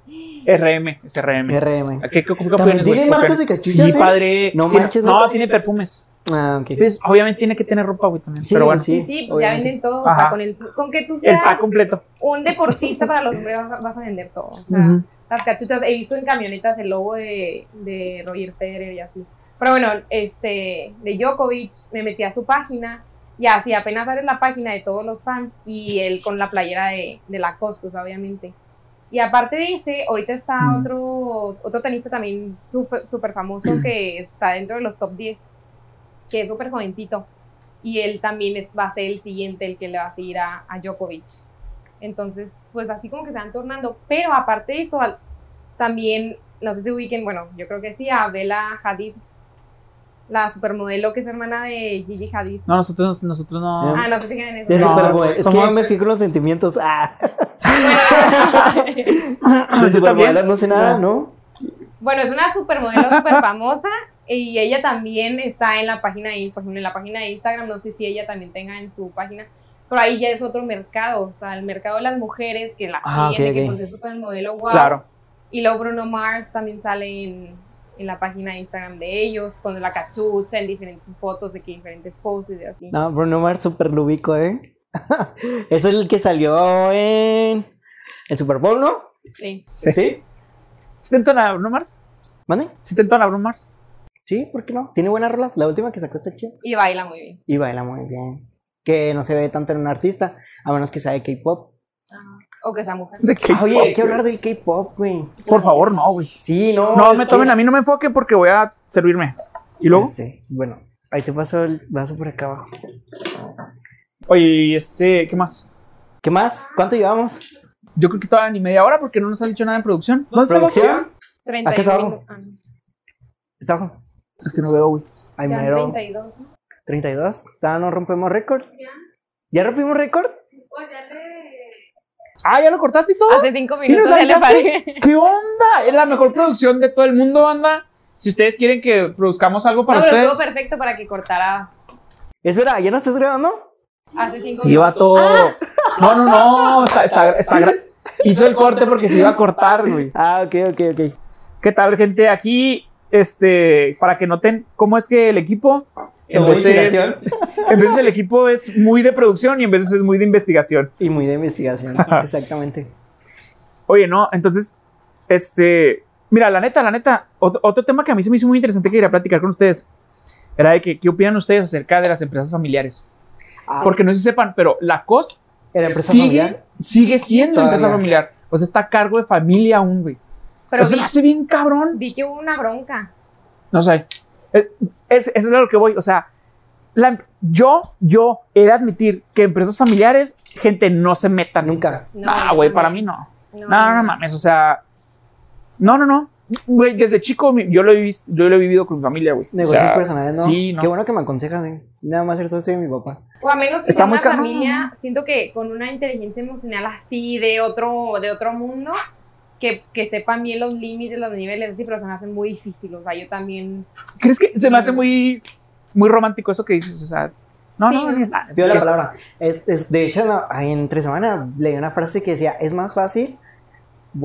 RM, es RM. RM. ¿Qué, qué, qué ¿También opiones, tiene güey? marcas ¿Qué de cachuchas, Sí, eh? padre. No Tiene- manches, No, ¿neta? tiene perfumes. Ah, ok. Pues, obviamente tiene que tener ropa, güey, también. Sí, pero bueno, Sí, sí, pues ya venden todo. O Ajá. sea, con, el, con que tú el seas pack completo. un deportista para los hombres vas a, vas a vender todo. O sea, Ujú. las cachuchas, he visto en camionetas el logo de, de Roger Federer y así. Pero bueno, este, de Djokovic, me metí a su página y así apenas abres la página de todos los fans y él con la playera de, de la Costos, obviamente. Y aparte de ese, ahorita está Mm. otro, otro tenista también súper famoso que está dentro de los top 10, que es súper jovencito. Y él también es, va a ser el siguiente, el que le va a seguir a, a Djokovic. Entonces, pues así como que se van tornando. Pero aparte de eso, al- también, no sé si ubiquen, bueno, yo creo que sí, a Bella Hadid, la supermodelo que es hermana de Gigi Hadid. No, nosotros, nosotros no. Ah, no se fijan en eso. De No, Superboy. Es que yo me fijo en los sentimientos. Ah, de también. no sé nada, ¿no? Bueno, es una supermodelo súper famosa y ella también está en la página de, por ejemplo, en la página de Instagram, no sé si ella también tenga en su página, pero ahí ya es otro mercado, o sea, el mercado de las mujeres que la Ah, siguen, ok, de que ok. por ser supermodelo, wow. Claro. Y luego Bruno Mars también sale en, en la página de Instagram de ellos, con la cachucha, en diferentes fotos, de que diferentes poses y así. No, Bruno Mars super lubico, ¿eh? es el que salió en el Super Bowl, ¿no? Sí. Sí. ¿Sí te entona Bruno Mars? ¿Mande? ¿Sí te entona Bruno Mars? Sí, ¿por qué no? Tiene buenas rolas. La última que sacó está chida. Y baila muy bien. Y baila muy bien. Que no se ve tanto en un artista, a menos que sea de K-pop. O que esa mujer. ¿De qué? Ah, Oye, hay que hablar del K-pop, güey. Por favor, no, güey. Sí, no. No, me que- tomen, a mí no me enfoque porque voy a servirme. ¿Y luego? Este, bueno, ahí te paso el vaso por acá abajo. Oye, y este, ¿qué más? ¿Qué más? ¿Cuánto llevamos? Yo creo que todavía ni media hora porque no nos han dicho nada en producción. ¿Dónde está la ¿Producción? 31 Aquí está abajo. Ah. ¿Está abajo? Es que no veo, güey. Ahí Quedan mero. 32, ¿no? 32. ¿Ya no rompemos récord? ¿Ya rompimos récord? Ah, ¿ya lo cortaste y todo? Hace cinco ¿Y nos minutos ya le paré. ¿Qué onda? Es la mejor producción de todo el mundo, banda. Si ustedes quieren que produzcamos algo para no, pero ustedes. estuvo perfecto para que cortaras. Espera, ¿ya no estás grabando? Hace cinco Sí, va minutos. todo. No, no, no. Está, está, está gra- Hizo el corte porque se iba a cortar, güey. Ah, ok, ok, ok. ¿Qué tal, gente? Aquí, este, para que noten cómo es que el equipo. En veces, en veces el equipo es muy de producción y en veces es muy de investigación. Y muy de investigación, exactamente. Oye, no, entonces, este, mira, la neta, la neta, otro, otro tema que a mí se me hizo muy interesante que quería platicar con ustedes era de que, ¿qué opinan ustedes acerca de las empresas familiares? Ah, Porque no sé si sepan, pero la COS ¿Era empresa sigue, familiar? sigue siendo Todavía. empresa familiar. O sea, está a cargo de familia aún, güey. Pero o sea, vi, me hace bien cabrón. vi que hubo una bronca. No sé. Es, es, eso es a lo que voy. O sea, la- yo, yo he de admitir que empresas familiares, gente, no se metan. Nunca. No, Ah, güey, también. para mí no. No, No, no, no mames, o sea. No, no, no. Güey, desde chico yo lo, he visto, yo lo he vivido con mi familia, güey. O Negocios sea, personales, ¿no? Sí, no. Qué bueno que me aconsejas, eh. Nada más ser socio de mi papá. O a menos que Está sea muy una cabrón. familia, siento que con una inteligencia emocional así de otro, de otro mundo, que, que sepan bien los límites, los niveles, así, pero se me hace muy difícil. O sea, yo también. ¿Crees que se me hace muy, muy romántico eso que dices? O sea, no, Sí. no, ni- ah, Pido la palabra. Es, es- de hecho, no, entre semana leí una frase que decía, es más fácil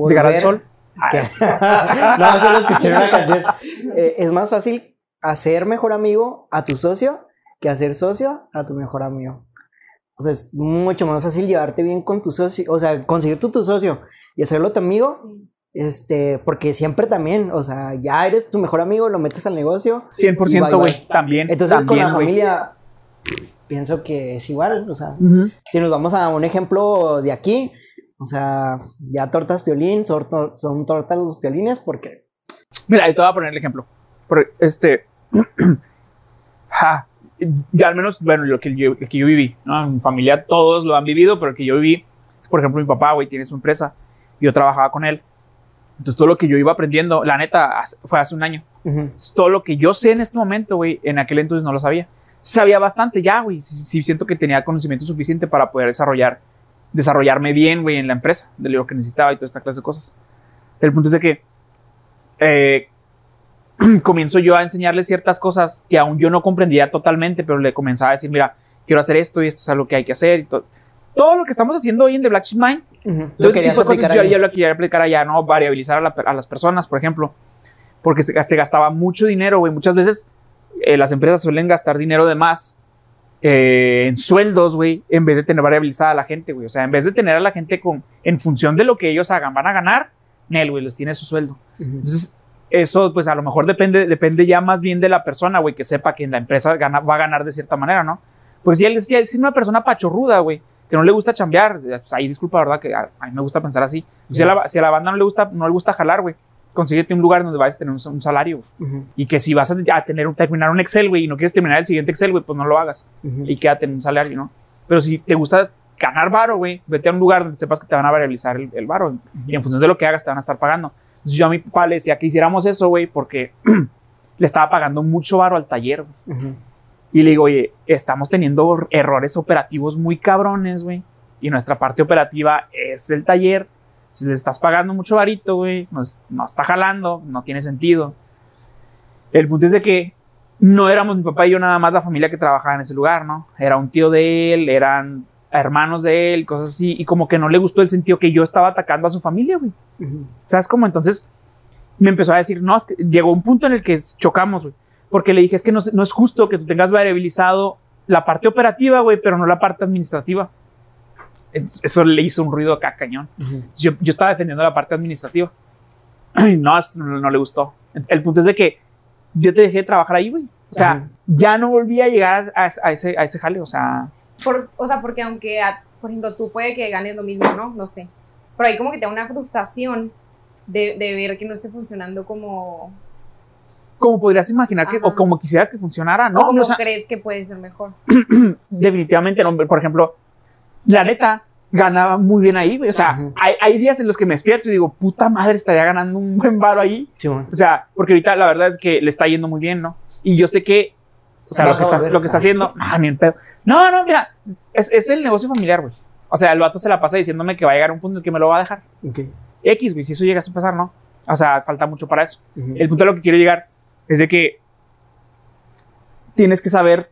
Llegar al sol. Es que- no, solo escuché en una canción. Eh, es más fácil hacer mejor amigo a tu socio que hacer socio a tu mejor amigo. O sea, es mucho más fácil llevarte bien con tu socio, o sea, conseguir tu, tu socio y hacerlo tu amigo, este, porque siempre también, o sea, ya eres tu mejor amigo, lo metes al negocio. y 100% bye, güey. También. Entonces con la familia pienso que es igual, o sea, si nos vamos a un ejemplo de aquí, o sea, ya tortas piolín, son, tor- son tortas los piolines porque Mira, yo te voy a poner el ejemplo. Por- este. ja, al menos, bueno, lo que yo, que yo viví, ¿no? En mi familia todos lo han vivido, pero el que yo viví, por ejemplo, mi papá, güey, tiene su empresa. Yo trabajaba con él. Entonces, todo lo que yo iba aprendiendo, la neta, fue hace un año. ujú, Todo lo que yo sé en este momento, güey, en aquel entonces no lo sabía. Sabía bastante ya, güey. Sí, sí siento que tenía conocimiento suficiente para poder desarrollar, desarrollarme bien, güey, en la empresa, de lo que necesitaba y toda esta clase de cosas. El punto es de que eh, comienzo yo a enseñarle ciertas cosas que aún yo no comprendía totalmente, pero le comenzaba a decir, mira, quiero hacer esto y esto es algo que hay que hacer. Y, to- todo lo que estamos haciendo hoy en The Black Sheep Mind, Ujú, Lo entonces, querías de cosas aplicar yo, yo lo quería aplicar allá, ¿no? Variabilizar a, la- a las personas, por ejemplo. Porque se, se gastaba mucho dinero, güey. Muchas veces eh, las empresas suelen gastar dinero de más eh, en sueldos, güey, en vez de tener variabilizada a la gente, güey. O sea, en vez de tener a la gente con, en función de lo que ellos hagan, van a ganar, Nel, güey, les tiene su sueldo. Ujú. Entonces, eso, pues a lo mejor depende, depende ya más bien de la persona, güey, que sepa que en la empresa gana- va a ganar de cierta manera, ¿no? Porque si él si es una persona pachorruda, güey, que no le gusta chambear, pues ahí disculpa, ¿verdad? Que a, a mí me gusta pensar así. Si, a la, si a la banda no le gusta, no le gusta jalar, güey, consíguete un lugar donde vayas a tener un, un salario, Y que si vas a, a tener un, terminar un Excel, güey, y no quieres terminar el siguiente Excel, güey, pues no lo hagas y quédate en un salario, ¿no? Pero si te gusta ganar varo, güey, vete a un lugar donde sepas que te van a variabilizar el, el varo y en función de lo que hagas te van a estar pagando. Yo a mi papá le decía que hiciéramos eso, güey, porque le estaba pagando mucho varo al taller. Y le digo, oye, estamos teniendo errores operativos muy cabrones, güey. Y nuestra parte operativa es el taller. Si le estás pagando mucho varito, güey, no, es- no está jalando, no tiene sentido. El punto es de que no éramos mi papá y yo nada más la familia que trabajaba en ese lugar, ¿no? Era un tío de él, eran hermanos de él, cosas así. Y como que no le gustó el sentido que yo estaba atacando a su familia, güey. ¿Sabes cómo? Entonces me empezó a decir, no, es que llegó un punto en el que chocamos, güey. Porque le dije, es que no, es- no es justo que tú tengas variabilizado la parte operativa, güey, pero no la parte administrativa. Es- Eso le hizo un ruido acá, cañón. Yo, yo estaba defendiendo la parte administrativa. Y no, no, no le gustó. El punto es de que yo te dejé de trabajar ahí, güey. O sea, Ajá. ya no volví a llegar a, a ese, a ese jale. O sea, Por, o sea, porque aunque, a- por ejemplo, tú puede que ganes lo mismo, ¿no? No sé. Pero ahí como que te da una frustración de, de ver que no esté funcionando como... como podrías imaginar que, o como quisieras que funcionara, ¿no? o como O sea, crees que puede ser mejor. definitivamente no. Por ejemplo, la neta ganaba muy bien ahí, güey. O sea, hay, hay días en los que me despierto y digo, puta madre, estaría ganando un buen varo ahí. Sí, bueno. O sea, porque ahorita la verdad es que le está yendo muy bien, ¿no? Y yo sé que, o sea, lo que, está, volver. lo que está haciendo, no, ni en pedo. No, no, mira, es, es el negocio familiar, güey. O sea, el vato se la pasa diciéndome que va a llegar a un punto en el que me lo va a dejar. Ok. X, güey, si eso llega a pasar, ¿no? O sea, falta mucho para eso. Ujú. El punto a lo que quiero llegar es de que tienes que saber,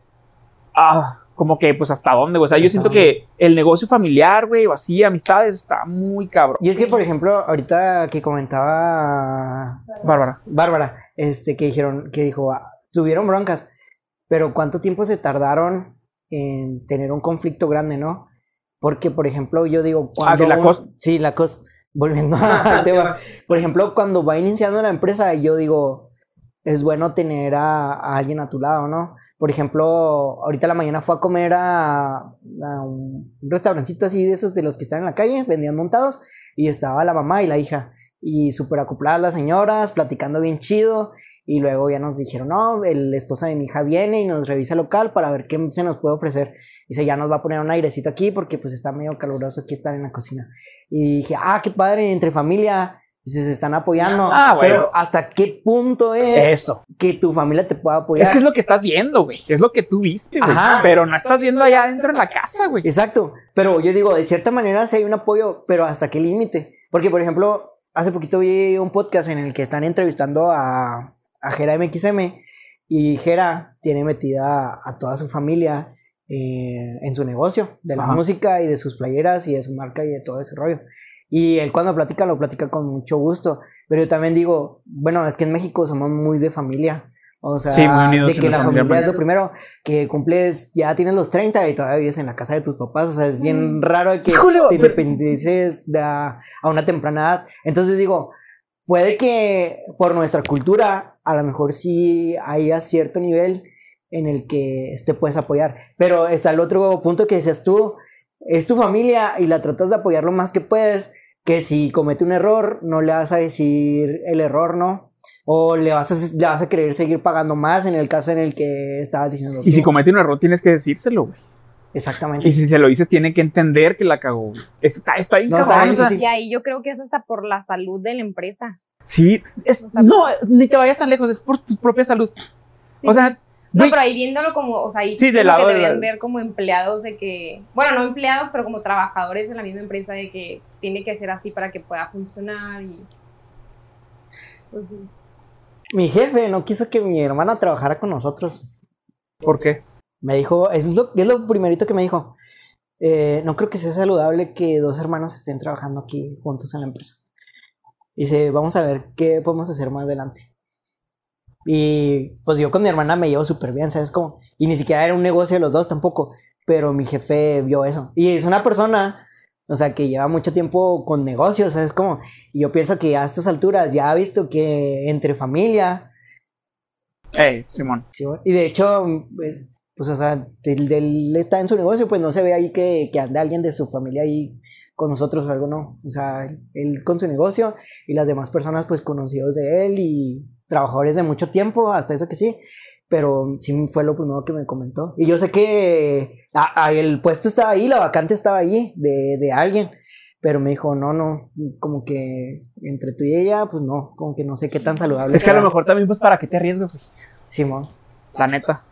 ah, como que, pues, hasta dónde, güey. O sea, yo siento dónde. que el negocio familiar, güey, o así, amistades, está muy cabrón. Y es que, por ejemplo, ahorita que comentaba Bárbara. Bárbara, este, que dijeron, que dijo, ah, tuvieron broncas, pero ¿cuánto tiempo se tardaron en tener un conflicto grande, no? Porque, por ejemplo, yo digo, cuando... Ah, de la Sí, la cos... Volviendo al tema. Por ejemplo, cuando va iniciando la empresa, yo digo, es bueno tener a, a alguien a tu lado, ¿no? Por ejemplo, ahorita la mañana fue a comer a, a un restaurancito así de esos de los que están en la calle, vendían montados, y estaba la mamá y la hija y súper acopladas las señoras, platicando bien chido. Y luego ya nos dijeron, no, el esposo de mi hija viene y nos revisa el local para ver qué se nos puede ofrecer. Dice, ya nos va a poner un airecito aquí porque pues está medio caluroso aquí estar en la cocina. Y dije, ah, qué padre, entre familia. Dice, se están apoyando. Ah, bueno. Pero ¿hasta qué punto es Eso. que tu familia te pueda Es apoyar? que es lo que estás viendo, güey. Es lo que tú viste, güey. Pero no estás viendo allá adentro en la casa, güey. Exacto, pero yo digo, de cierta manera sí hay un apoyo, pero ¿hasta qué límite? Porque, por ejemplo, hace poquito vi un podcast en el que están entrevistando a, a Jera MXM y Jera tiene metida a toda su familia eh, en su negocio de la Ajá. música y de sus playeras y de su marca y de todo ese rollo. Y él cuando platica lo platica con mucho gusto, pero yo también digo, bueno, es que en México somos muy de familia. O sea, Sí, unidos de que la familia, familia es lo primero, que cumples, ya tienes los 30 y todavía vives en la casa de tus papás. O sea, es bien raro que Híjole, te independices de a, a una temprana edad. Entonces digo, puede que por nuestra cultura, a lo mejor sí haya cierto nivel en el que te puedes apoyar. Pero está el otro punto que decías tú, es tu familia y la tratas de apoyar lo más que puedes, que si comete un error, no le vas a decir el error, ¿no? O le vas a, le vas a querer seguir pagando más en el caso en el que estabas diciendo. Y tú. si comete un error, tienes que decírselo, güey. Exactamente. Y si se lo dices, tiene que entender que la cagó. Está, está bien No, está o sea. Y ahí yo creo que es hasta por la salud de la empresa. Sí, es- O sea, no, ni te vayas tan lejos, es por tu propia salud. Sí. O sea, No, pero ahí viéndolo como, o sea, ahí Sí, que de deberían ver como empleados de que, bueno, no empleados, pero como trabajadores en la misma empresa de que tiene que ser así para que pueda funcionar y pues sí. Mi jefe no quiso que mi hermana trabajara con nosotros. ¿por qué? Me dijo, eso es lo, es lo primerito que me dijo. eh, no creo que sea saludable que dos hermanos estén trabajando aquí juntos en la empresa. Dice, vamos a ver qué podemos hacer más adelante. Y pues yo con mi hermana me llevo súper bien, ¿sabes cómo? Y ni siquiera era un negocio de los dos tampoco, pero mi jefe vio eso. Y es una persona, o sea, que lleva mucho tiempo con negocios, ¿sabes cómo? Y yo pienso que a estas alturas ya ha visto que entre familia... Ey, Simón. Sí, y de hecho, pues, o sea, él, él está en su negocio, pues no se ve ahí que, que ande alguien de su familia ahí con nosotros o algo, no. O sea, él con su negocio y las demás personas, pues conocidos de él y trabajadores de mucho tiempo, hasta eso que sí. Pero sí fue lo primero que me comentó. Y yo sé que a, a el puesto estaba ahí, la vacante estaba ahí de, de alguien. Pero me dijo, no, no, como que entre tú y ella, pues no, como que no sé qué tan saludable. Es que a lo mejor también, pues, ¿para qué te arriesgas, güey? Simón, La neta.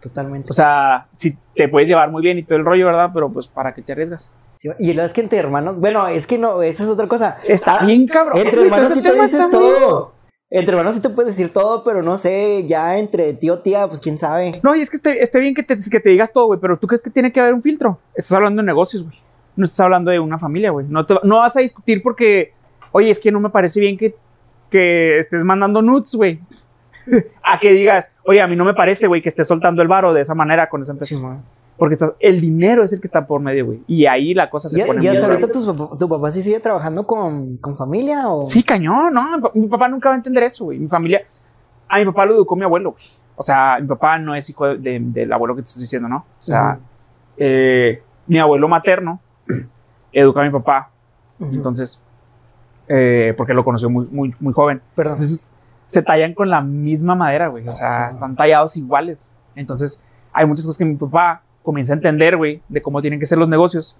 Totalmente. O sea, si te puedes llevar muy bien y todo el rollo, ¿verdad? Pero, pues, ¿para qué te arriesgas? Sí, y lo es que entre hermanos, bueno, es que no, esa es otra cosa. Está Ah, bien, cabrón. Entre hermanos sí te dices todo. Entre hermanos sí te puedes decir todo, pero no sé, ya entre tío tía, pues quién sabe. No, y es que esté, esté bien que te, que te digas todo, güey, pero ¿tú crees que tiene que haber un filtro? Estás hablando de negocios, güey. No estás hablando de una familia, güey. No, te- no vas a discutir porque, oye, es que no me parece bien que, que estés mandando nudes, güey. a que digas, oye, a mí no me parece, güey, que estés soltando el varo de esa manera con esa empresa. Simón. Porque estás, el dinero es el que está por medio, güey. Y ahí la cosa se ¿Y, pone y hasta ahorita tu, papá sí sigue trabajando con, con familia o...? Sí, cañón, no. mi pa- Mi papá nunca va a entender eso, güey. Mi familia. A mi papá lo educó mi abuelo, güey. O sea, mi papá no es hijo de- de- del abuelo que te estoy diciendo, ¿no? O sea, Ujú. eh, mi abuelo materno educó a mi papá. Entonces, eh, porque lo conoció muy, muy, muy joven. Perdón. Entonces, se tallan con la misma madera, güey. O sea, están tallados iguales. Entonces, hay muchas cosas que mi papá comienza a entender, güey, de cómo tienen que ser los negocios,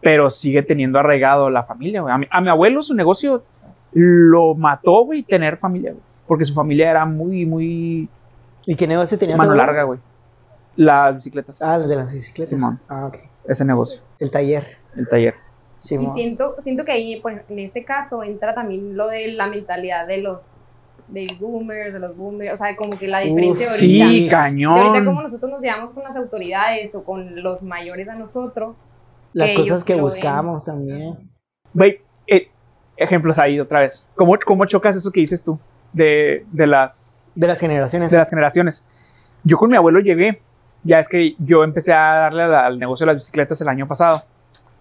pero sigue teniendo arraigado la familia, güey. A mi, a mi abuelo su negocio lo mató, güey, tener familia, güey. Porque su familia era muy, muy ¿Y qué negocio tenía mano larga, güey. Las bicicletas, Ah, el de las bicicletas. Simón. Ah, ok. ese negocio, El taller. el taller. Y Simón. siento, siento que ahí, pues, en ese caso, entra también lo de la mentalidad de los baby boomers, de los boomers, o sea, como que la diferencia Uf, ahorita. Sí, de ahorita cañón. como nosotros nos llevamos con las autoridades o con los mayores a nosotros. Las ellos cosas que lo ven. buscamos también. Güey, eh, ejemplos ahí otra vez. ¿Cómo, ¿Cómo chocas eso que dices tú de, de las De las generaciones. de las generaciones. Yo con mi abuelo llegué, ya es que yo empecé a darle al, al negocio de las bicicletas el año pasado,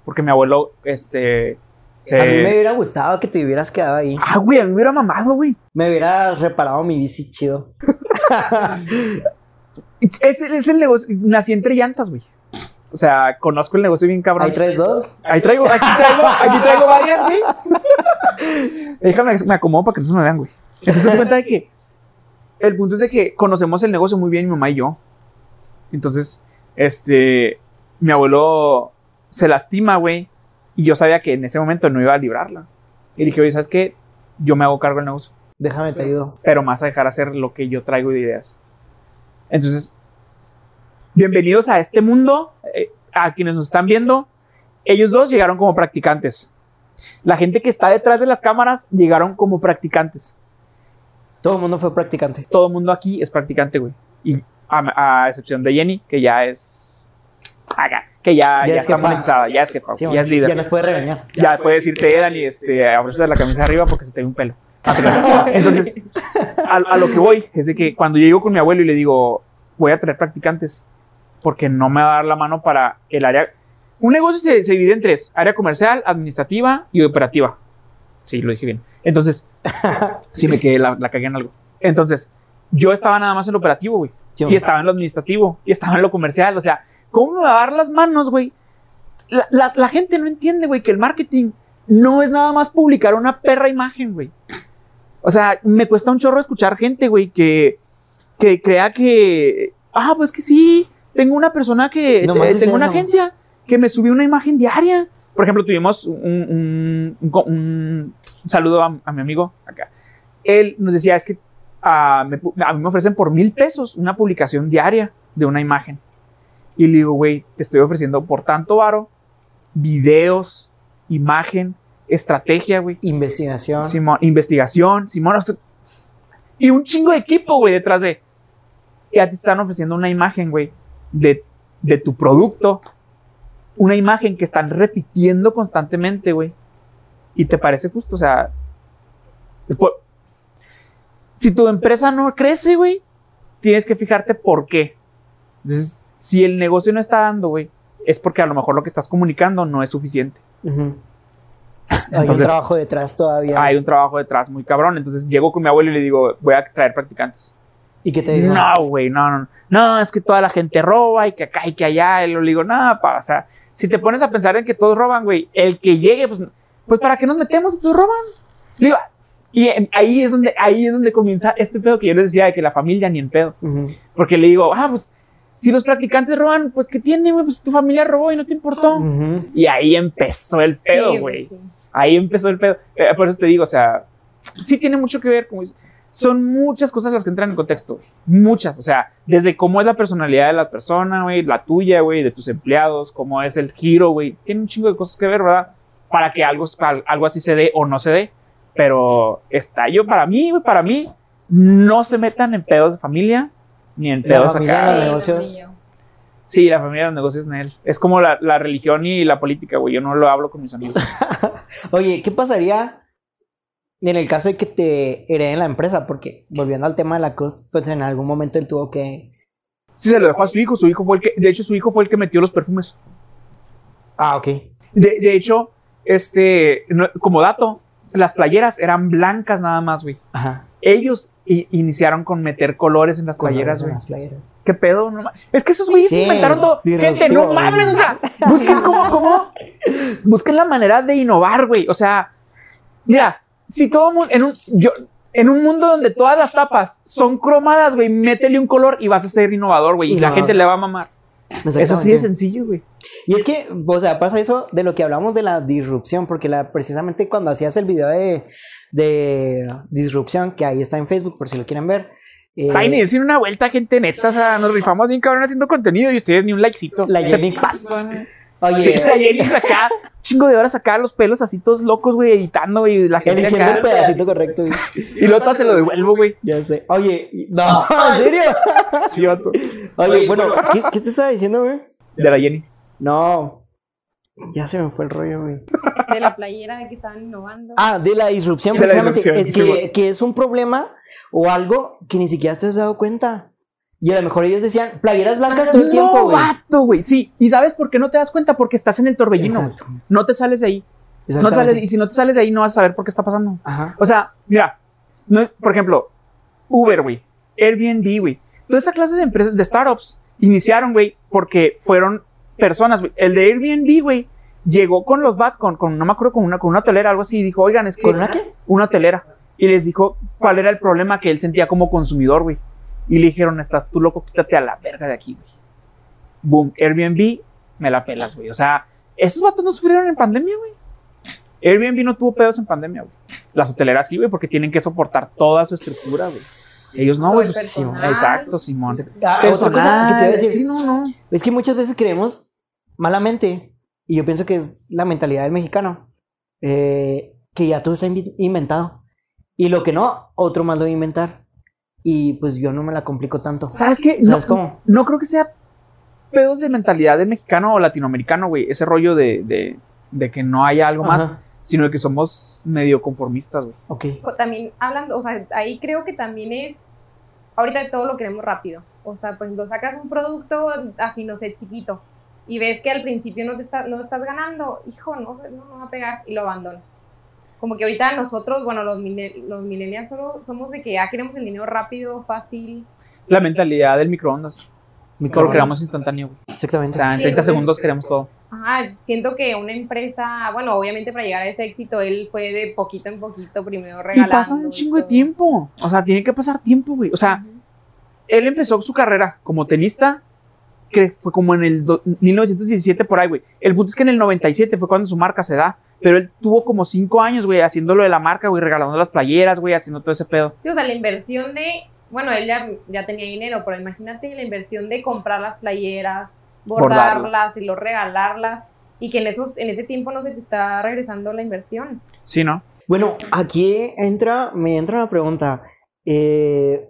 porque mi abuelo, este, se... A mí me hubiera gustado que te hubieras quedado ahí. Ah, güey, a mí me hubiera mamado, güey. Me hubieras reparado mi bici chido. Es, es el negocio, nací entre llantas, güey. O sea, conozco el negocio bien cabrón. Ahí traes dos. Ahí traigo, aquí traigo, aquí traigo varias, güey. Déjame, me acomodo para que no se me vean, güey. Entonces te cuenta de que el punto es de que conocemos el negocio muy bien mi mamá y yo. Entonces, este, mi abuelo se lastima, güey, y yo sabía que en ese momento no iba a librarla. Y dije, oye, ¿sabes qué? Yo me hago cargo del negocio, Déjame te ayudo. pero más a dejar hacer lo que yo traigo de ideas. Entonces, bienvenidos a este mundo, eh, a quienes nos están viendo. Ellos dos llegaron como practicantes. La gente que está detrás de las cámaras llegaron como practicantes. Todo el mundo fue practicante. Todo el mundo aquí es practicante, güey. Y a, a excepción de Jenny, que ya es. Que ya, Ya ya, es está monetizada, ya es jefa, Sí, ya es líder. Ya nos puede regañar. Ya puede decirte, eh, Dani, este, abróchate la camisa arriba porque se te ve un pelo. Ah, Entonces, a, a lo que voy es de que cuando yo llego con mi abuelo y le digo, voy a traer practicantes, porque no me va a dar la mano para el área. Un negocio se, se divide en tres: área comercial, administrativa y operativa. Sí, lo dije bien. Entonces, sí me quedé, la, la cagué en algo. Entonces, yo estaba nada más en lo operativo, güey. Sí, Y estaba en lo administrativo, y estaba en lo comercial. O sea, ¿cómo me va a dar las manos, güey? La, la- la gente no entiende, güey, que el marketing no es nada más publicar una perra imagen, güey. O sea, me cuesta un chorro escuchar gente, güey, que, que crea que, ah, pues que sí, tengo una persona que, eh, tengo una eso. agencia que me subió una imagen diaria. Por ejemplo, tuvimos un, un- un co- un saludo a, a mi amigo acá. Él nos decía, es que ah, me a mí me ofrecen por mil pesos una publicación diaria de una imagen. Y le digo, güey, te estoy ofreciendo por tanto varo, videos, imagen, estrategia, güey. Investigación. Simón, investigación, Simón. o sea, y un chingo de equipo, güey, detrás de. Y a ti te están ofreciendo una imagen, güey, de, de tu producto. una imagen que están repitiendo constantemente, güey. Y te parece justo, o sea, después- si tu empresa no crece, güey, tienes que fijarte por qué. Entonces, si el negocio no está dando, güey, es porque a lo mejor lo que estás comunicando no es suficiente. Hay un trabajo detrás todavía. Hay un trabajo detrás muy cabrón. Entonces llego con mi abuelo y le digo, voy a traer practicantes. ¿Y qué te digo? No, güey, no, no. No, es que toda la gente roba y que acá y que allá. Y le digo, nada, pa, o sea, si te pones a pensar en que todos roban, güey, el que llegue, pues, pues ¿para qué nos metemos si todos roban? Le digo, y ahí es donde, ahí es donde comienza este pedo que yo les decía de que la familia ni en pedo. Porque le digo, ah, pues, si los practicantes roban, pues, ¿qué tiene, güey? Pues tu familia robó y no te importó. Y ahí empezó el pedo, güey. sí. Ahí empezó el pedo. Eh, por eso te digo, o sea, sí tiene mucho que ver, como son muchas cosas las que entran en contexto, güey. Muchas, o sea, desde cómo es la personalidad de la persona, güey, la tuya, güey, de tus empleados, cómo es el giro, güey. Tiene un chingo de cosas que ver, ¿verdad? Para que algo, algo así se dé o no se dé. Pero está yo, para mí, güey, para mí, no se metan en pedos de familia, ni en La pedos familia acá. los Sí, negocios. sí, la familia de los negocios en él. Es como la, la religión y la política, güey. Yo no lo hablo con mis amigos. Oye, ¿qué pasaría en el caso de que te hereden la empresa? Porque volviendo al tema de la COS, pues en algún momento él tuvo que. Sí, se lo dejó a su hijo. Su hijo fue el que, de hecho, su hijo fue el que metió los perfumes. Ah, ok. De, de hecho, este, no- como dato, las playeras eran blancas nada más, güey. Ajá. Ellos iniciaron con meter colores en las playeras, Colores en güey. las playeras. ¿Qué pedo? No es que esos güeyes Sí, inventaron todo. sí, Gente, no mames, o sea, busquen cómo, cómo, busquen la manera de innovar, güey. O sea, mira, si todo mundo, en un, yo, en un mundo donde todas las tapas son cromadas, güey, métele un color y vas a ser innovador, güey. Y la gente le va a mamar. Es así de sencillo, güey. Y es que, o sea, pasa eso de lo que hablamos de la disrupción, porque la, precisamente cuando hacías el video de, de disrupción, que ahí está en Facebook por si lo quieren ver. eh, Ay, ni decir una vuelta, gente neta. O sea, nos rifamos bien cabrón haciendo contenido y ustedes ni un likecito. La Yenix. oye, Sí, la Yenix acá, chingo de horas acá, los pelos así todos locos, güey, editando, güey, y la gente eligiendo acá. el pedacito correcto. güey. Y luego se lo devuelvo, güey. Ya sé. Oye, no, ¿en serio? Sí, vato. Oye, bueno, ¿qué, qué te estaba diciendo, güey? De la Jenny. No. Ya se me fue el rollo, güey. De la playera de que estaban innovando. Ah, de la disrupción, Sí, de la precisamente. disrupción, es que, que es un problema o algo que ni siquiera te has dado cuenta. Y a lo mejor ellos decían playeras blancas todo el tiempo, no, güey. vato, güey. Sí, ¿y sabes por qué no te das cuenta? Porque estás en el torbellino. Exacto. No te sales de ahí. No sales y si no te sales de ahí, no vas a saber por qué está pasando. Ajá. O sea, mira, no es, por ejemplo, Uber, güey, Airbnb, güey. Toda esa clase de empresas, de startups, iniciaron, güey, porque fueron personas, güey. El de Airbnb, güey, llegó con los bat, con, con, no me acuerdo, con una, con una telera, algo así, y dijo, oigan, es que. ¿Con una qué? Una telera. Y les dijo cuál era el problema que él sentía como consumidor, güey. Y le dijeron, estás tú loco, quítate a la verga de aquí, güey. Boom, Airbnb, me la pelas, güey. O sea, esos vatos no sufrieron en pandemia, güey. Airbnb no tuvo pedos en pandemia, güey. Las hoteleras sí, güey, porque tienen que soportar toda su estructura, güey. Ellos no, güey. pues. Exacto, Simón. Ah, otra cosa que te voy a decir. Sí, no, no. Es que muchas veces creemos malamente, y yo pienso que es la mentalidad del mexicano, eh, que ya todo está invi- inventado. Y lo que no, otro más lo va a inventar. Y pues yo no me la complico tanto. ¿Sabes qué? No, ¿Sabes cómo? no creo que sea pedos de mentalidad de mexicano o latinoamericano, güey. Ese rollo de, de, de que no haya algo más, Ajá. sino de que somos medio conformistas, güey. Ok. O También hablando, o sea, ahí creo que también es, ahorita todo lo queremos rápido. O sea, por ejemplo, sacas un producto así, no sé, chiquito, y ves que al principio no te está, no estás ganando, hijo, no, no, no va a pegar, y lo abandonas. Como que ahorita nosotros, bueno, los, los millennials solo somos de que ya queremos el dinero rápido, fácil. La mentalidad del microondas. Todo lo Microondas. queremos instantáneo, güey. O Exactamente. sea, en Sí, 30 entonces- segundos queremos todo. Ajá, siento que una empresa, bueno, obviamente para llegar a ese éxito, él fue de poquito en poquito, primero Y regalando. pasa un y chingo de tiempo. O sea, tiene que pasar tiempo, güey. O sea, Ujú. él empezó su carrera como tenista, que fue como en el do- 1917 por ahí, güey. El punto es que en el 97 fue cuando su marca se da. Pero él tuvo como cinco años, güey, haciéndolo de la marca, güey, regalando las playeras, güey, haciendo todo ese pedo. Sí, o sea, la inversión de, bueno, él ya, ya tenía dinero, pero imagínate la inversión de comprar las playeras, bordarlas, Bordarlas. y luego regalarlas, y que en, esos, en ese tiempo no se te está regresando la inversión. Sí, ¿no? Bueno, aquí entra, me entra una pregunta. Eh,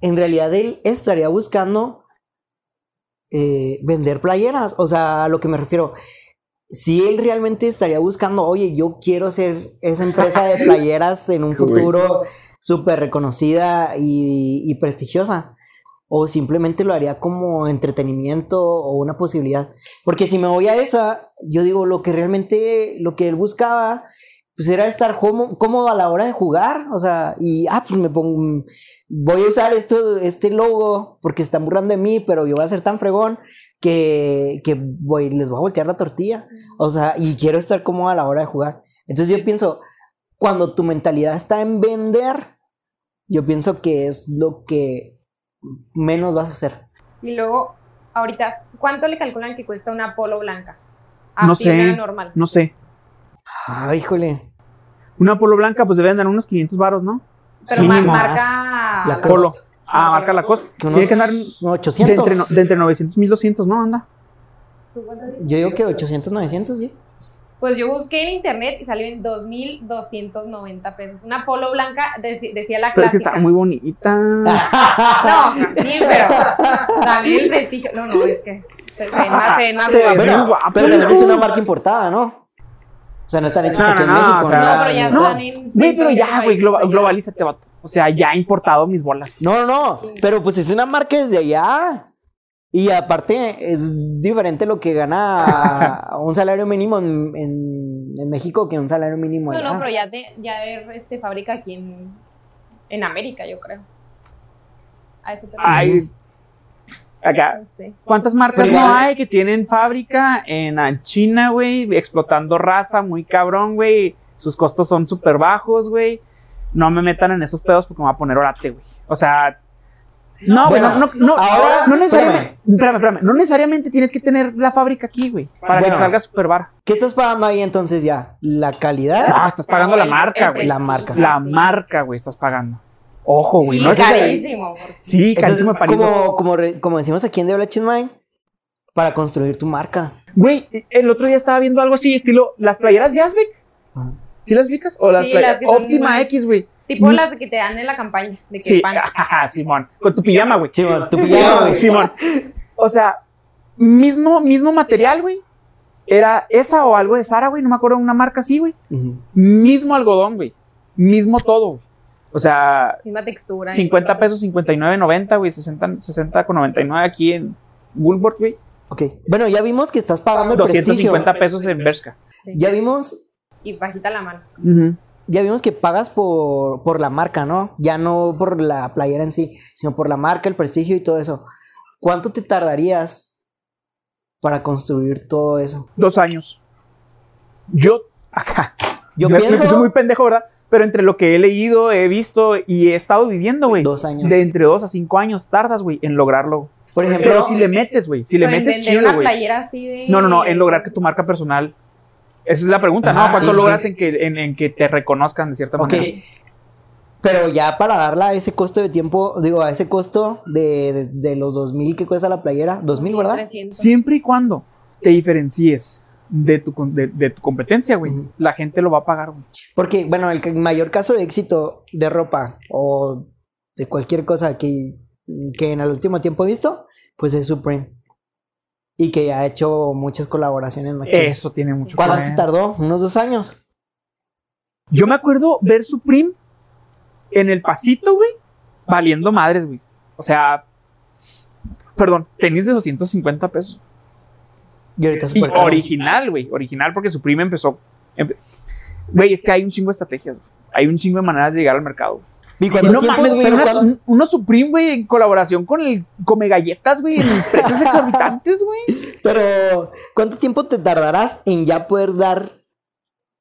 en realidad él estaría buscando eh, vender playeras. O sea, a lo que me refiero. Si él realmente estaría buscando, oye, yo quiero ser esa empresa de playeras en un futuro súper reconocida y, y prestigiosa. O simplemente lo haría como entretenimiento o una posibilidad. Porque si me voy a esa, yo digo, lo que realmente, lo que él buscaba, pues era estar cómo- cómodo a la hora de jugar. O sea, y, ah, pues me pongo, voy a usar esto, este logo porque se están burlando de mí, pero yo voy a ser tan fregón que, que voy, les voy a voltear la tortilla. O sea, y quiero estar cómodo a la hora de jugar. Entonces yo pienso, cuando tu mentalidad está en vender, yo pienso que es lo que menos vas a hacer. Y luego, ahorita, ¿cuánto le calculan que cuesta una polo blanca? A No sé. normal. No sé. Ah, híjole. Una polo blanca, pues deben dar unos 500 varos, ¿no? Pero Sí, mar- marca La Polo. costa. Ah, marca la costa. Que unos Tiene que andar de 800. entre, no- de entre 900 y 1200, ¿no? Anda. ¿Tú? Yo digo que 800, 900, sí. Pues yo busqué en internet y salió en 2.290 pesos. Una polo blanca, decía la Pero es que clásica. está muy bonita. No, sí, pero también el prestigio. No, no, es que se ven más, se ven guapa, pero pero- también es una marca importada, ¿no? O sea, no están hechos No, aquí en no, no, México. o sea, No, pero ya No. están en. Güey, pero ya, 120 güey, globa- globalízate, vato. O sea, ya he importado mis bolas. No, no, no. Pero pues es una marca desde allá. Y aparte es diferente lo que gana un salario mínimo en, en- en México que un salario mínimo No, allá. no, pero ya, te, ya este, fábrica aquí en, en América, yo creo. A eso te Ay. Acá. No sé. ¿Cuántas marcas Pero no hay que tienen fábrica en ah, China, güey? Explotando raza muy cabrón, güey. Sus costos son súper bajos, güey. No me metan en esos pedos porque me va a poner orate, güey. O sea. No, güey, Bueno, no, no, no, ahora, no necesariamente, espérame, espérame, no necesariamente tienes que tener la fábrica aquí, güey, para que Bueno. salga súper bar. ¿Qué estás pagando ahí entonces ya? ¿La calidad? No, estás pagando la marca, güey. La marca. La sí. marca, güey, estás pagando. Ojo, güey, Sí, no carísimo. porque- Sí, Entonces, carísimo París. como, como, re- como decimos aquí en The Black Mind, para construir tu marca. Güey, el otro día estaba viendo algo así, estilo las playeras Jazzbeck. ¿Sí las ubicas? O las Sí, playeras las Optima X, güey. Tipo las que te dan en la campaña. De que Sí, pan. ajá, Simón. Con tu pijama, güey. Sí, bueno, tu pijama, güey. Simón. O sea, mismo, mismo material, güey. Era esa o algo de Sara, güey. No me acuerdo de una marca así, güey. Mismo algodón, güey. Mismo todo, güey. O sea, Misma textura. 50 pesos, 59.90, güey. 60, 60 con 99 aquí en Woolworth, güey. Ok. Bueno, ya vimos que estás pagando el prestigio. 250 pesos en Bershka. Sí. Ya vimos Y bajita la mano. ya vimos que pagas por, por la marca, ¿no? Ya no por la playera en sí, sino por la marca, el prestigio y todo eso. ¿Cuánto te tardarías para construir todo eso? Dos años. Yo, acá. Yo me pienso- puse muy pendejo, ¿verdad? Pero entre lo que he leído, he visto y he estado viviendo, güey. Dos años. De entre dos a cinco años tardas, güey, en lograrlo. Por Pero ejemplo, si le metes, güey. Si le Pero en metes vender chido, una güey. playera así de. No, no, no, en lograr que tu marca personal. Esa es la pregunta, Ajá, ¿no? ¿Cuánto sí, logras sí. En, que, en, en que te reconozcan de cierta Ok. manera? pero ya para darla a ese costo de tiempo, digo, a ese costo de, de, de los 2000 que cuesta la playera, 2000, ¿verdad? 300. Siempre y cuando te diferencies de tu, de, de tu competencia, güey, la gente lo va a pagar, güey. Porque, bueno, el mayor caso de éxito de ropa o de cualquier cosa que, que en el último tiempo he visto, pues es Supreme. Y que ha hecho muchas colaboraciones. Eso tiene mucho ¿Cuánto se tardó? ¿Unos dos años? Yo me acuerdo ver Supreme en el pasito, güey, valiendo madres, güey. O sea, perdón, tenis de 250 pesos. Y ahorita es Y súper caro. original, güey, original porque Supreme empezó. empe- Güey, es que hay un chingo de estrategias, güey. Hay un chingo de maneras de llegar al mercado. ¿Y cuánto no mames, güey, cuán- unos Supreme, güey, en colaboración con el Come Galletas, güey, en precios exorbitantes, güey. Pero, ¿cuánto tiempo te tardarás en ya poder dar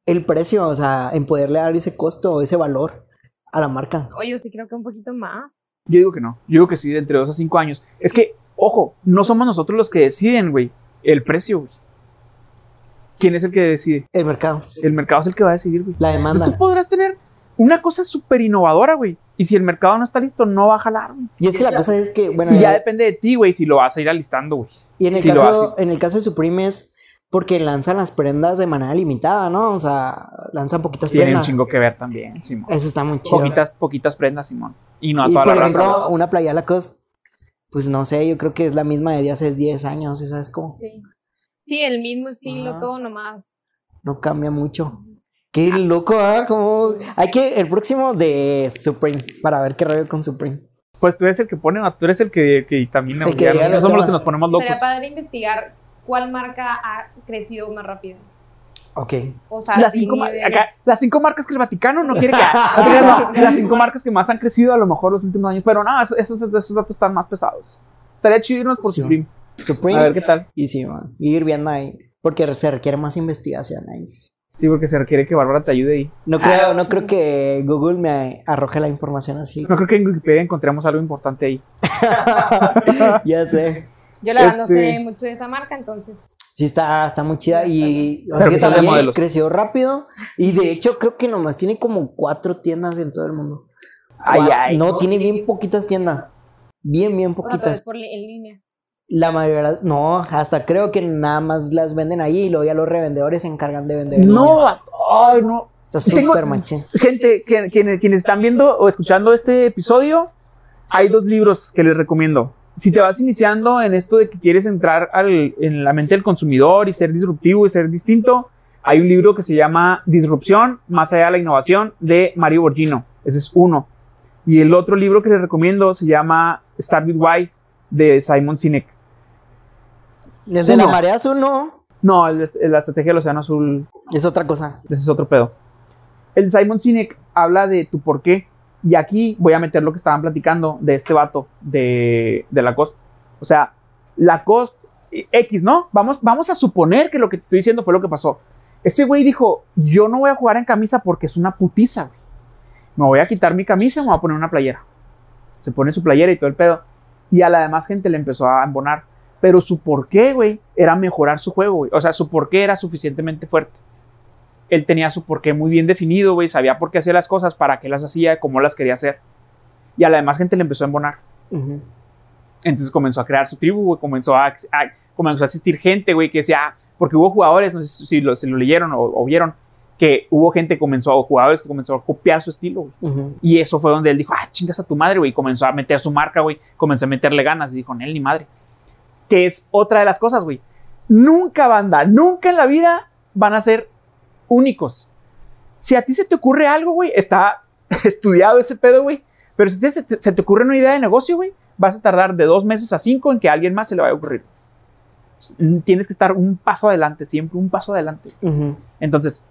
el precio? O sea, en poderle dar ese costo o ese valor a la marca. Oye, yo sí creo que un poquito más. Yo digo que no. Yo digo que sí, de entre dos a cinco años. Es que, ojo, no somos nosotros los que deciden, güey, el precio, güey. ¿Quién es el que decide? El mercado, El mercado es el que va a decidir, güey. la Entonces, demanda. tú podrás tener una cosa súper innovadora, güey. Y si el mercado no está listo, no va a jalar, güey. Y es que la cosa es que, bueno, Y ya depende de ti, güey, si lo vas a ir alistando, güey. y en el si caso, en el caso de Supreme es porque lanzan las prendas de manera limitada, ¿no? O sea, lanzan poquitas Tiene un prendas. chingo que ver también, Simón. Eso está muy chido. Poquitas, poquitas prendas, Simón. Y no a y toda por la ejemplo, raza. una playa Lacoste pues no sé, yo creo que es la misma de hace 10 años, ¿sabes cómo? Sí. Sí, el mismo estilo, Ajá. todo nomás. No cambia mucho. Qué loco, ¿ah? Como... Hay que, el próximo de Supreme, para ver qué rollo con Supreme. Pues tú eres el que pone, tú eres el que, que también El que ya diga no somos los que nos ponemos locos. Sería padre investigar cuál marca ha crecido más rápido. Ok. O sea, Las sí, cinco, acá, las cinco marcas que el Vaticano no quiere que. no las cinco marcas que más han crecido a lo mejor los últimos años. Pero no, esos, esos, esos datos están más pesados. Estaría chido irnos por Sí. Supreme. Supreme. A ver qué tal. Y sí, man. Ir viendo ahí. Porque se requiere más investigación ahí. Sí, porque se requiere que Bárbara te ayude ahí. No creo, no creo que Google me arroje la información así. No creo que en Wikipedia encontremos algo importante ahí. ya sé. Yo la verdad no Este- sé mucho de esa marca, entonces. Sí, está, está muy chida y o Pero sea que también creció rápido y de hecho creo que nomás tiene como cuatro tiendas en todo el mundo. Ay, ay. no, tiene bien poquitas tiendas. Bien, bien poquitas. por en línea. La mayoría, no, hasta creo que nada más las venden ahí y luego ya los revendedores se encargan de vender. No, ay, no. Está súper machín. Gente, quienes, quienes están viendo o escuchando este episodio, hay dos libros que les recomiendo. Si te vas iniciando en esto de que quieres entrar al- en la mente del consumidor y ser disruptivo y ser distinto, hay un libro que se llama Disrupción, más allá de la innovación, de Mario Borgino. Ese es uno. Y el otro libro que les recomiendo se llama Start with Why, de Simon Sinek. El de la marea azul no, No, el la estrategia del océano azul es otra cosa. ese es otro pedo. El Simon Sinek habla de tu por qué. Y aquí voy a meter lo que estaban platicando de este vato de, de Lacoste. O sea, Lacoste eh, X, ¿no? Vamos, vamos a suponer que lo que te estoy diciendo fue lo que pasó. Este güey dijo: Yo no voy a jugar en camisa porque es una putiza, güey. Me voy a quitar mi camisa y me voy a poner una playera. Se pone su playera y todo el pedo. Y a la demás gente le empezó a embonar. Pero su por qué, güey, era mejorar su juego, güey. O sea, su por qué era suficientemente fuerte él tenía su porqué muy bien definido, güey, sabía por qué hacía las cosas, para qué las hacía, cómo las quería hacer. Y a la demás gente le empezó a embonar. Entonces comenzó a crear su tribu, güey, comenzó a, a- comenzó a existir gente, güey, que decía, porque hubo jugadores, no sé si lo, si lo leyeron o, o vieron, que hubo gente que comenzó, jugadores que comenzó a copiar su estilo, güey. Y eso fue donde él dijo, ah, chingas a tu madre, güey. Comenzó a meter su marca, güey. Comenzó a meterle ganas. Y dijo, él ni madre. Que es otra de las cosas, güey. Nunca, banda, nunca en la vida van a ser únicos. Si a ti se te ocurre algo, güey, está estudiado ese pedo, güey. Pero si te- se, te- se te ocurre una idea de negocio, güey, vas a tardar de dos meses a cinco en que a alguien más se le vaya a ocurrir. Tienes que estar un paso adelante, siempre un paso adelante. Entonces,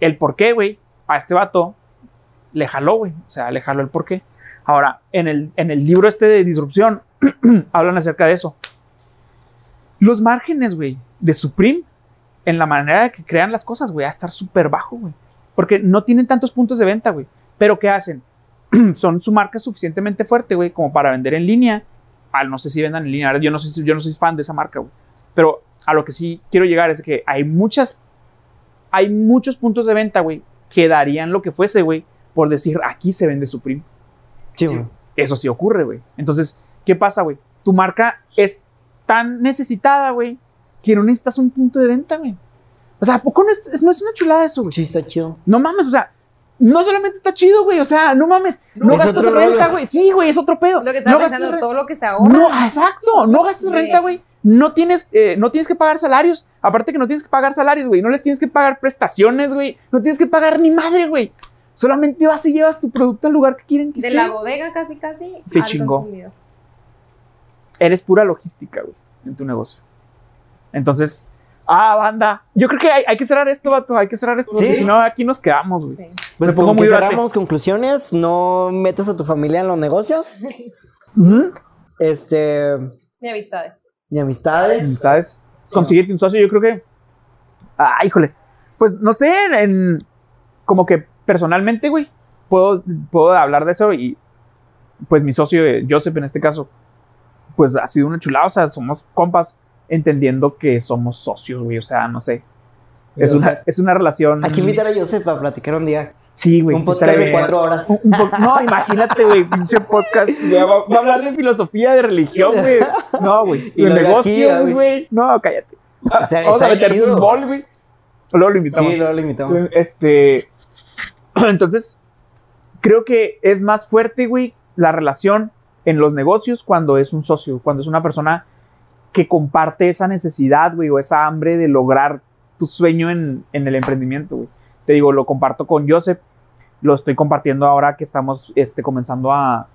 el por qué, güey, a este vato le jaló, güey. O sea, le jaló el por qué. Ahora, en el, en el libro este de disrupción, hablan acerca de eso. Los márgenes, güey, de Supreme, en la manera de que crean las cosas, güey, a estar súper bajo, güey. Porque no tienen tantos puntos de venta, güey. Pero ¿qué hacen? Son su marca suficientemente fuerte, güey, como para vender en línea. Ah, no sé si vendan en línea. Yo no, soy, yo no soy fan de esa marca, güey. Pero a lo que sí quiero llegar es que hay muchas hay muchos puntos de venta, güey, que darían lo que fuese, güey, por decir, aquí se vende Supreme. Sí, güey. Eso sí ocurre, güey. Entonces, ¿qué pasa, güey? Tu marca es tan necesitada, güey, que no necesitas un punto de venta, güey. O sea, ¿a poco no es, no es una chulada eso, güey? Sí, está chido. No mames, o sea, no solamente está chido, güey, o sea, no mames, no Es gastas renta, güey. Sí, güey, es otro pedo. Lo que estaba no gastas pensando, todo lo que se ahorra. no, exacto, no gastas renta, güey. No tienes, eh, no tienes que pagar salarios. Aparte que no tienes que pagar salarios, güey. No les tienes que pagar prestaciones, güey. No tienes que pagar ni madre, güey. Solamente vas y llevas tu producto al lugar que quieren que De esté. la bodega casi, casi. Se chingó. Eres pura logística, güey, en tu negocio. Entonces, ah, banda. Yo creo que hay, hay que cerrar esto, vato. Hay que cerrar esto. Sí. si no, aquí nos quedamos, güey. Sí. Pues Me pongo como muy que cerramos conclusiones, no metas a tu familia en los negocios, este, Ni amistades. ni amistades. Amistades. Consíguete un socio, yo creo que. Ah, híjole. Pues no sé, en, en- como que personalmente, güey, puedo, puedo hablar de eso y pues mi socio, eh, Joseph, en este caso, pues ha sido una chulada. O sea, somos compas entendiendo que somos socios, güey. O sea, no sé. Es, O una, sea, es una relación. Hay que invitar a Joseph a platicar un día. Sí, güey. un podcast de cuatro horas. Un- un po- no, imagínate, güey, pinche podcast. güey, Va, va a hablar de filosofía, de religión, güey. No, güey. Y De aquí, negocios, güey. No, cállate. O sea, Vamos a meter chido. fútbol, güey. O Luego lo invitamos. Sí, luego lo invitamos. Este. Entonces, creo que es más fuerte, güey, la relación en los negocios cuando es un socio, cuando es una persona que comparte esa necesidad, güey, o esa hambre de lograr tu sueño en, en el emprendimiento, güey. Te digo, lo comparto con Joseph, lo estoy compartiendo ahora que estamos este, comenzando a,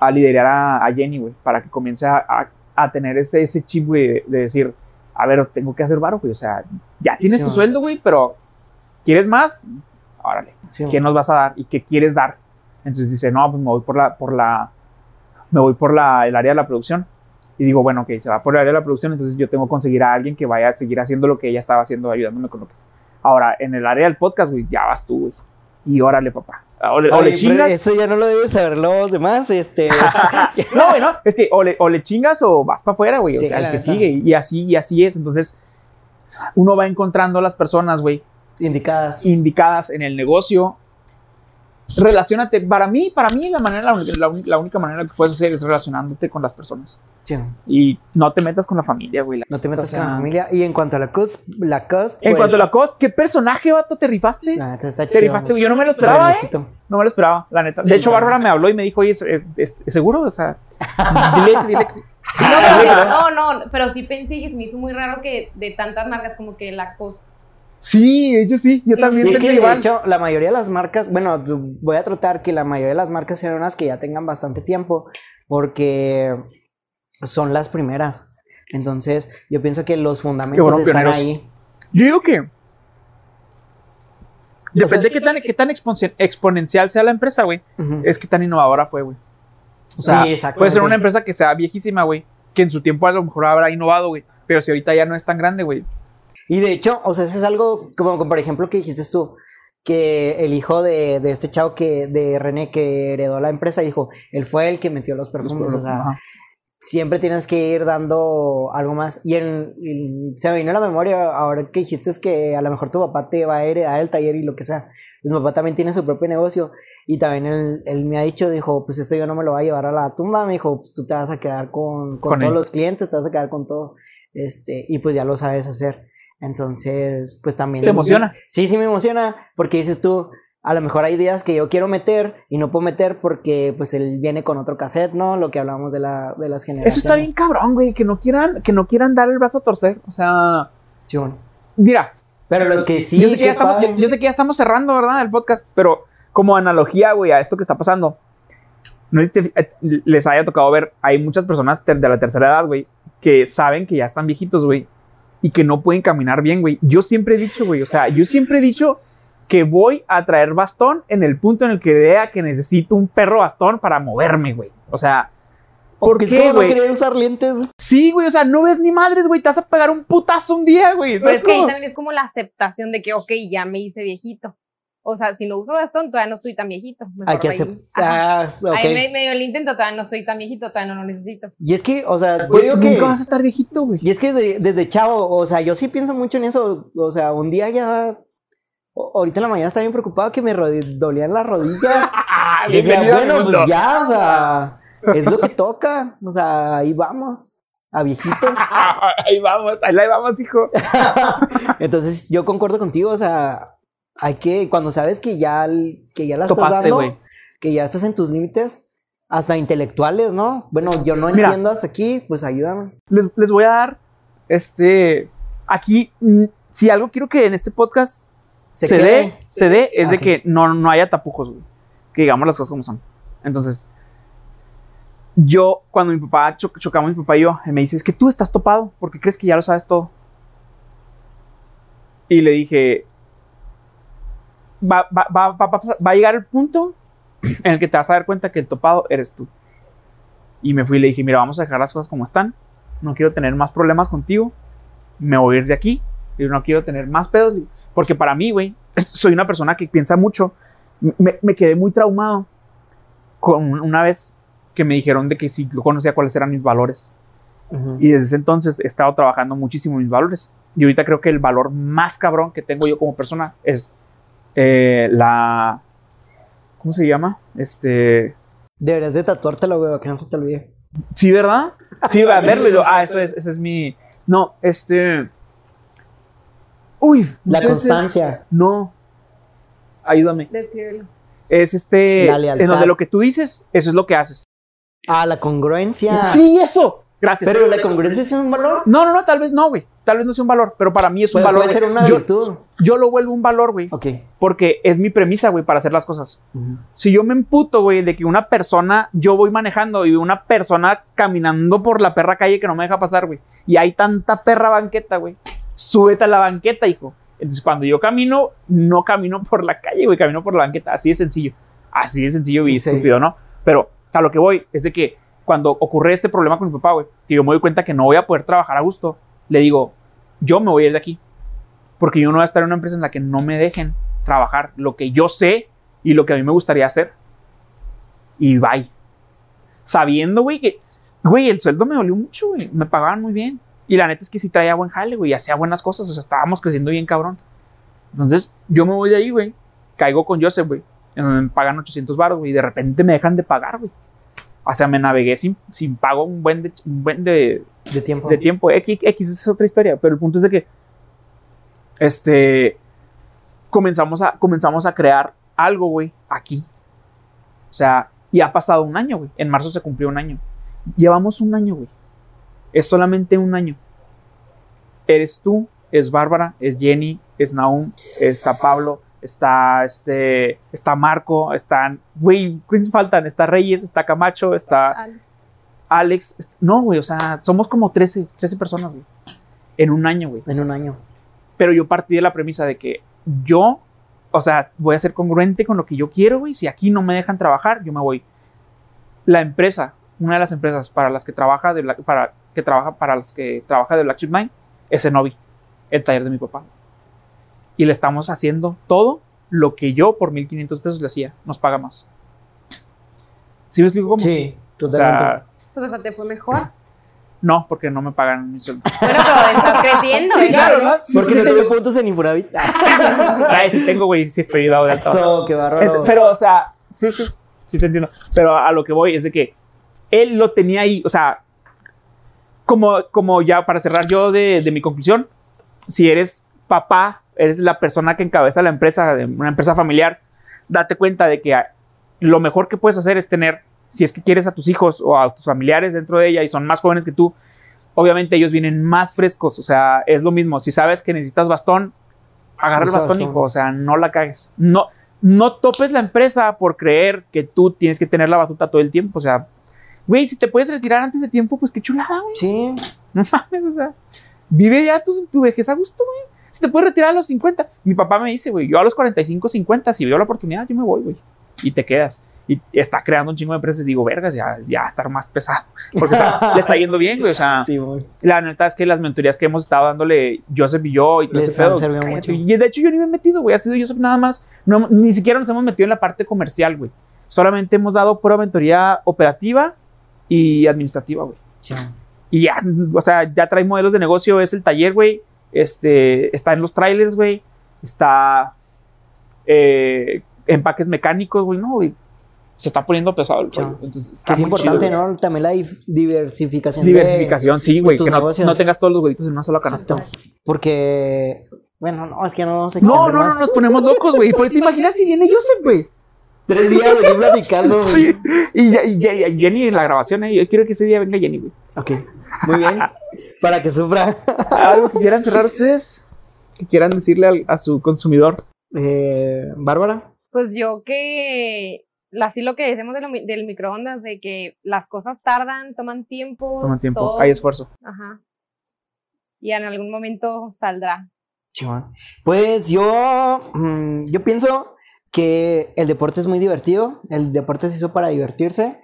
a liderar a, a Jenny, güey, para que comience a, a- a tener ese, ese chip, güey, de, de decir, a ver, tengo que hacer varo, güey, o sea, ya tienes Sí, tu man. sueldo, güey, pero ¿quieres más? Órale. Sí, ¿qué nos vas a dar y qué quieres dar? Entonces dice, no, pues me voy por la, por la, me voy por la, el área de la producción. Y digo, bueno, ok, se va por el área de la producción, entonces yo tengo que conseguir a alguien que vaya a seguir haciendo lo que ella estaba haciendo, ayudándome con lo que Ahora, en el área del podcast, güey, ya vas tú, güey. Y órale, papá. O le, o le chingas. eso ya no lo deben saber los demás, este... No, güey, no. Es que o le, o le chingas o vas para afuera, güey. Sí, o sea, el que sigue. Y así, y así es. Entonces, uno va encontrando a las personas, güey, indicadas. indicadas en el negocio. Relaciónate, para mí, para mí la manera, la, única- la la única manera que puedes hacer es relacionándote con las personas. Sí, Y no te metas con la familia, güey. la- no te metas con la familia. Y en cuanto a la cos, la cos, En pues, cuanto a la cost, ¿qué personaje, vato, te rifaste? está te chido. rifaste, güey. Yo no me lo esperaba, ¿eh? No me lo esperaba, la neta. De hecho, Bárbara me habló y me dijo, oye, ¿es, es- es- ¿es seguro? O sea, dile, dile. No, pero sí- no, no, pero sí pensé que se me hizo muy raro que de tantas marcas como que la costa. Sí, hecho sí, yo también Y es que de igual. hecho, la mayoría de las marcas, bueno, voy a tratar que la mayoría de las marcas sean unas que ya tengan bastante tiempo, porque son las primeras. Entonces, yo pienso que los fundamentos están pioneros. ahí. Yo digo que. O sea- Depende de qué tan, qué tan exponen- exponencial sea la empresa, güey. Es que tan innovadora fue, güey. O sea, sí, exacto. puede ser una empresa que sea viejísima, güey. Que en su tiempo a lo mejor habrá innovado, güey. Pero si ahorita ya no es tan grande, güey. Y de hecho, o sea, eso es algo como, como por ejemplo que dijiste tú, que el hijo de, de este chavo que, de René que heredó la empresa, dijo, él fue el que metió los perfumes, o sea, Ajá. siempre tienes que ir dando algo más. Y, en, y se me vino a la memoria ahora que dijiste es que a lo mejor tu papá te va a heredar el taller y lo que sea. Pues mi papá también tiene su propio negocio y también él, él me ha dicho, dijo, pues esto yo no me lo voy a llevar a la tumba, me dijo, pues tú te vas a quedar con, con Con todos él. los clientes, te vas a quedar con todo. Este, y pues ya lo sabes hacer. Entonces, pues también... ¿Te emociona? Sí, sí me emociona porque dices tú, a lo mejor hay ideas que yo quiero meter y no puedo meter porque pues él viene con otro cassette, ¿no? Lo que hablábamos de, la, de las generaciones. Eso está bien cabrón, güey. Que no quieran, que no quieran dar el brazo a torcer. O sea, Sí, bueno. mira. Pero los que sí, yo, sé que ya estamos, yo- yo sé que ya estamos cerrando, ¿verdad? El podcast. Pero como analogía, güey, a esto que está pasando. No sé si te- eh, les haya tocado ver. Hay muchas personas de la tercera edad, güey, que saben que ya están viejitos, güey. Y que no pueden caminar bien, güey. Yo siempre he dicho, güey. O sea, yo siempre he dicho que voy a traer bastón en el punto en el que vea que necesito un perro bastón para moverme, güey. O sea, ¿por Porque es qué, como no güey? querer usar lentes. Sí, güey, o sea, no ves ni madres, güey, te vas a pegar un putazo un día, güey. Pero ¿sabes es que ahí también es como la aceptación de que, ok, ya me hice viejito. O sea, si no uso bastón, todavía no estoy tan viejito. Mejor Hay que aceptar. ok. Ahí me, medio el intento, todavía no estoy tan viejito, todavía no lo necesito. Y es que, o sea, yo digo que. Nunca vas a estar viejito, güey. Y es que desde, desde chavo, o sea, yo sí pienso mucho en eso. O sea, un día ya. Ahorita en la mañana estaba bien preocupado que me dolían las rodillas. Ah, Y decía, bueno, pues ya, o sea, es lo que toca. O sea, ahí vamos. A viejitos. Ah, ahí vamos, ahí la vamos, hijo. Entonces, yo concuerdo contigo, o sea, hay que, cuando sabes que ya, que ya la estás dando, que ya estás en tus límites, hasta intelectuales, ¿no? Bueno, yo no Mira. entiendo hasta aquí, pues ayúdame. Les, les voy a dar, este, aquí, mm, si algo quiero que en este podcast Se dé, se dé, es de que no, no haya tapujos, güey. Que digamos las cosas como son. Entonces, yo, cuando mi papá, cho- chocamos mi papá y yo, me dice, es que tú estás topado, porque crees que ya lo sabes todo. Y le dije, va, va, va, va, a llegar el punto en el que te vas a dar cuenta que el topado eres tú. Y me fui y le dije, mira, vamos a dejar las cosas como están. No quiero tener más problemas contigo. Me voy a ir de aquí. Y no quiero tener más pedos. Porque para mí, güey, soy una persona que piensa mucho. Me, me quedé muy traumado con una vez que me dijeron de que si yo conocía cuáles eran mis valores. Y desde ese entonces he estado trabajando muchísimo mis valores. Y ahorita creo que el valor más cabrón que tengo yo como persona es eh, la... ¿Cómo se llama? Este... Deberías de tatuártelo, güey, que no se te olvide. Sí, ¿verdad? Sí, va a verlo. y yo, ah, eso es, ese es mi... No, este... Uy. La constancia. No. Ayúdame. Descríbelo. Es este... La lealtad. En donde lo que tú dices, eso es lo que haces. Ah, la congruencia. Sí, eso. Gracias. Pero la congruencia es un valor. No, no, no, tal vez no, güey. Tal vez no sea un valor, pero para mí es un valor. puede ser güey. una yo, virtud. yo lo vuelvo un valor, güey. Ok. Porque es mi premisa, güey, para hacer las cosas. Si yo me emputo, güey, de que una persona, yo voy manejando y una persona caminando por la perra calle que no me deja pasar, güey, y hay tanta perra banqueta, güey, súbete a la banqueta, hijo. Entonces, cuando yo camino, no camino por la calle, güey, camino por la banqueta. Así de sencillo. Así de sencillo y Sí. estúpido, ¿no? Pero a lo que voy es de que cuando ocurre este problema con mi papá, güey, que yo me doy cuenta que no voy a poder trabajar a gusto, le digo, yo me voy a ir de aquí. Porque yo no voy a estar en una empresa en la que no me dejen trabajar lo que yo sé y lo que a mí me gustaría hacer. Y bye. Sabiendo, güey, que, güey, el sueldo me dolió mucho, güey. Me pagaban muy bien. Y la neta es que sí traía buen jale, güey, y hacía buenas cosas. O sea, estábamos creciendo bien cabrón. Entonces, yo me voy de ahí, güey. Caigo con Joseph, güey. Me pagan 800 baros, güey. Y de repente me dejan de pagar, güey. O sea, me navegué sin, sin pago un buen de, un buen de, De tiempo. de tiempo. X, X es otra historia, pero el punto es de que este comenzamos a, comenzamos a crear algo, güey, aquí. O sea, y ha pasado un año, güey. En marzo se cumplió un año. Llevamos un año, güey. Es solamente un año. Eres tú, es Bárbara, es Jenny, es Naum, está Pablo, está este, está Marco, están, güey, ¿quiénes faltan? Está Reyes, está Camacho, está Alex. Alex. est- No, güey, o sea, somos como 13, 13 personas, güey. En un año, güey. En un año. Pero yo partí de la premisa de que yo, o sea, voy a ser congruente con lo que yo quiero, güey. Si aquí no me dejan trabajar, yo me voy. La empresa, una de las empresas para las que trabaja de Black- para que trabaja para las que trabaja de Black Sheep Nine es Enovi, el taller de mi papá. Y le estamos haciendo todo lo que yo por 1500 pesos le hacía, nos paga más. ¿Sí me explico cómo? Sí, O totalmente. sea, Pues hasta te fue mejor. no, porque no me pagan mi sueldo. Bueno, pero estás creciendo. Sí, claro, ¿no? Porque no tengo. puntos en Infonavit. Ay, sí tengo, güey, sí estoy dado de alta. Eso, qué bárbaro. Pero, o sea, sí, sí, sí te entiendo. Pero a lo que voy es de que él lo tenía ahí, o sea, como, como ya para cerrar yo de, de mi conclusión, si eres papá, eres la persona que encabeza la empresa, una empresa familiar, date cuenta de que lo mejor que puedes hacer es tener, si es que quieres a tus hijos o a tus familiares dentro de ella y son más jóvenes que tú, obviamente ellos vienen más frescos, o sea, es lo mismo, si sabes que necesitas bastón, agarra el bastón. hijo, o sea, no la cagues. No, no topes la empresa por creer que tú tienes que tener la batuta todo el tiempo, o sea, güey, si te puedes retirar antes de tiempo, pues qué chulada, güey. Sí. No mames, o sea, vive ya tu, tu vejez a gusto, güey. Si te puedes retirar a los 50. Mi papá me dice, güey, yo a los 45, 50, si veo la oportunidad, yo me voy, güey. Y te quedas. Y está creando un chingo de empresas digo, vergas, ya, ya estar más pesado. Porque está- le está yendo bien, güey. O sea, Sí, la neta es que las mentorías que hemos estado dándole Joseph y yo y todo Les han servido mucho. Y de hecho yo ni me he metido, güey. Ha sido Joseph nada más. No, ni siquiera nos hemos metido en la parte comercial, güey. Solamente hemos dado pura mentoría operativa y administrativa, güey. Sí. Y ya, o sea, ya trae modelos de negocio, es el taller, güey. Este, está en los trailers, güey. Está eh, empaques mecánicos, güey. No, güey. Se está poniendo pesado el rollo. Entonces, Que está es muy importante, chido, ¿no? También la diversificación. de- Diversificación, sí, güey. Que no, tengas todos los huevitos en una sola canasta. Exacto. Porque, bueno, no, es que no vamos a No, no, no, nos ponemos locos, güey. Porque te imaginas si viene Joseph, güey. Tres días aquí platicando, güey. Sí. Y Jenny en la grabación, eh. Yo quiero que ese día venga Jenny, güey. Ok, muy bien. Para que sufra. ¿Algo que quieran cerrar ustedes? Que quieran decirle al- a su consumidor. Eh, Bárbara. Pues yo que así lo que decimos de lo mi- del microondas, de que las cosas tardan, toman tiempo. Toma tiempo. todo- Hay esfuerzo. Ajá. Y en algún momento saldrá. Chimón. Pues yo, mm, yo pienso que el deporte es muy divertido. El deporte se hizo para divertirse.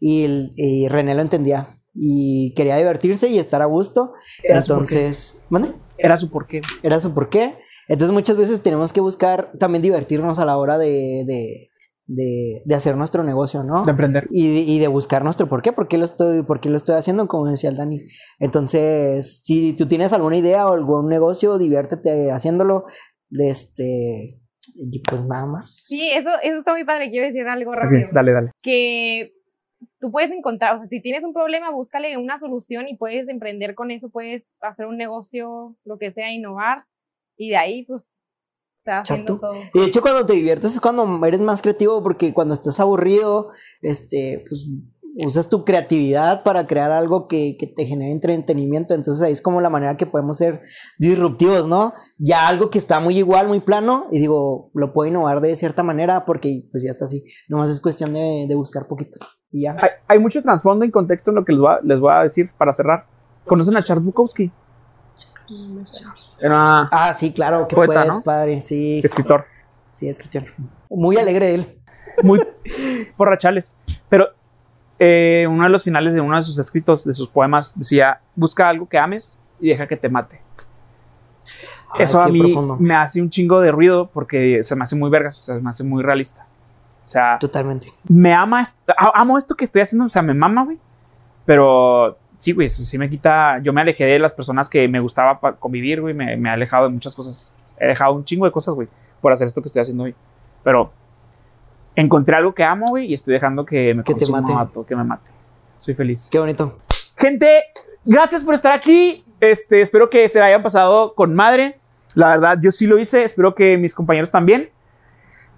Y, y René lo entendía. Y quería divertirse y estar a gusto. Era su Entonces, ¿mande? Era su porqué. Era su porqué. Entonces muchas veces tenemos que buscar también divertirnos a la hora de, de, de, de hacer nuestro negocio, ¿no? De emprender. Y, de- y de buscar nuestro por qué, por qué lo estoy, por qué lo estoy haciendo, como decía el Dani. Entonces, si tú tienes alguna idea o algún negocio, diviértete haciéndolo. Este, y pues nada más. Sí, eso, eso está muy padre. Quiero decir algo rápido. dale, dale. que tú puedes encontrar, o sea, si tienes un problema, búscale una solución y puedes emprender con eso, puedes hacer un negocio, lo que sea, innovar, y de ahí, pues, se va haciendo todo. Y de hecho, cuando te diviertes es cuando eres más creativo, porque cuando estás aburrido, este, pues usas tu creatividad para crear algo que, que, te genere entretenimiento. Entonces ahí es como la manera que podemos ser disruptivos, ¿no? Ya algo que está muy igual, muy plano, y digo, lo puedo innovar de cierta manera porque pues ya está así. Nomás es cuestión de, de buscar poquito. Y ya. Hay, hay, mucho trasfondo y contexto en lo que les voy, a, les voy a decir para cerrar. ¿Conocen a Charles Bukowski? Era ah, sí, claro, que poeta, ¿no? padre, sí. Escritor. Sí, escritor. Muy alegre él. Muy porrachales. Pero eh, uno de los finales de uno de sus escritos, de sus poemas, decía, busca algo que ames y deja que te mate. Ay, Eso a mí profundo. me hace un chingo de ruido porque se me hace muy vergas, o sea, se me hace muy realista. Sea, totalmente. Me ama, amo esto que estoy haciendo, o sea, me mama, güey. Pero sí, güey, sí me quita. Yo me alejé de las personas que me gustaba convivir, güey. Me, me he alejado de muchas cosas. He dejado un chingo de cosas, güey, por hacer esto que estoy haciendo hoy. Pero encontré algo que amo, güey, y estoy dejando que me que te mate. Mato, que me mate. Soy feliz. Qué bonito. Gente, gracias por estar aquí. Este, espero que se la hayan pasado con madre. La verdad, yo sí lo hice. Espero que mis compañeros también.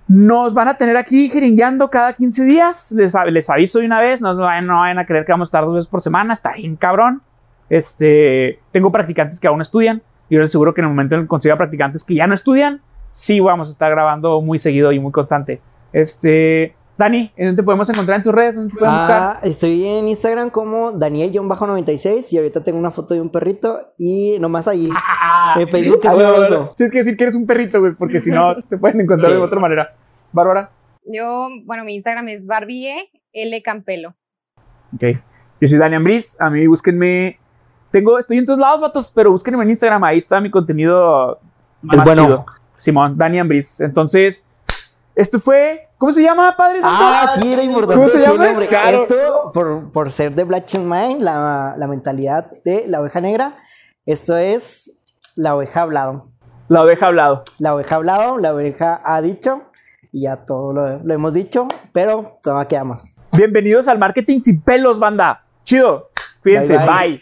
Nos van a tener aquí jeringueando cada 15 días. Les, les aviso de una vez. No, no, vayan, a creer que vamos a estar dos veces por semana. Está bien, cabrón. Este, tengo practicantes que aún estudian. Y yo les aseguro que en el momento en el que consiga practicantes que ya no estudian, sí vamos a estar grabando muy seguido y muy constante. Este, Dani, ¿en dónde te podemos encontrar en tus redes? ¿Dónde te podemos ah, buscar? Estoy en Instagram como Daniel-96 y ahorita tengo una foto de un perrito y nomás ahí. en Facebook es ah, Tienes que decir que eres un perrito, güey, porque si no te pueden encontrar sí. de otra manera. Bárbara. Yo, bueno, mi Instagram es Barbie L Campelo. Ok. Yo soy Dani Ambris. A mí búsquenme. Tengo, estoy en todos lados, vatos, pero búsquenme en Instagram. Ahí está mi contenido más bueno. chido. Simón, Dani Ambris. Entonces, esto fue. ¿Cómo se llama, padre? Ah, sí, era importante. ¿Cómo se llama? Sí, claro. Esto, por, por, ser de Black Mind, la, la mentalidad de la oveja negra. Esto es la oveja hablado. La oveja hablado. La oveja hablado, la oveja ha dicho. Y ya todo lo, lo hemos dicho, pero todavía queda más. Bienvenidos al Marketing Sin Pelos, banda. Chido. Cuídense. bye. bye. bye.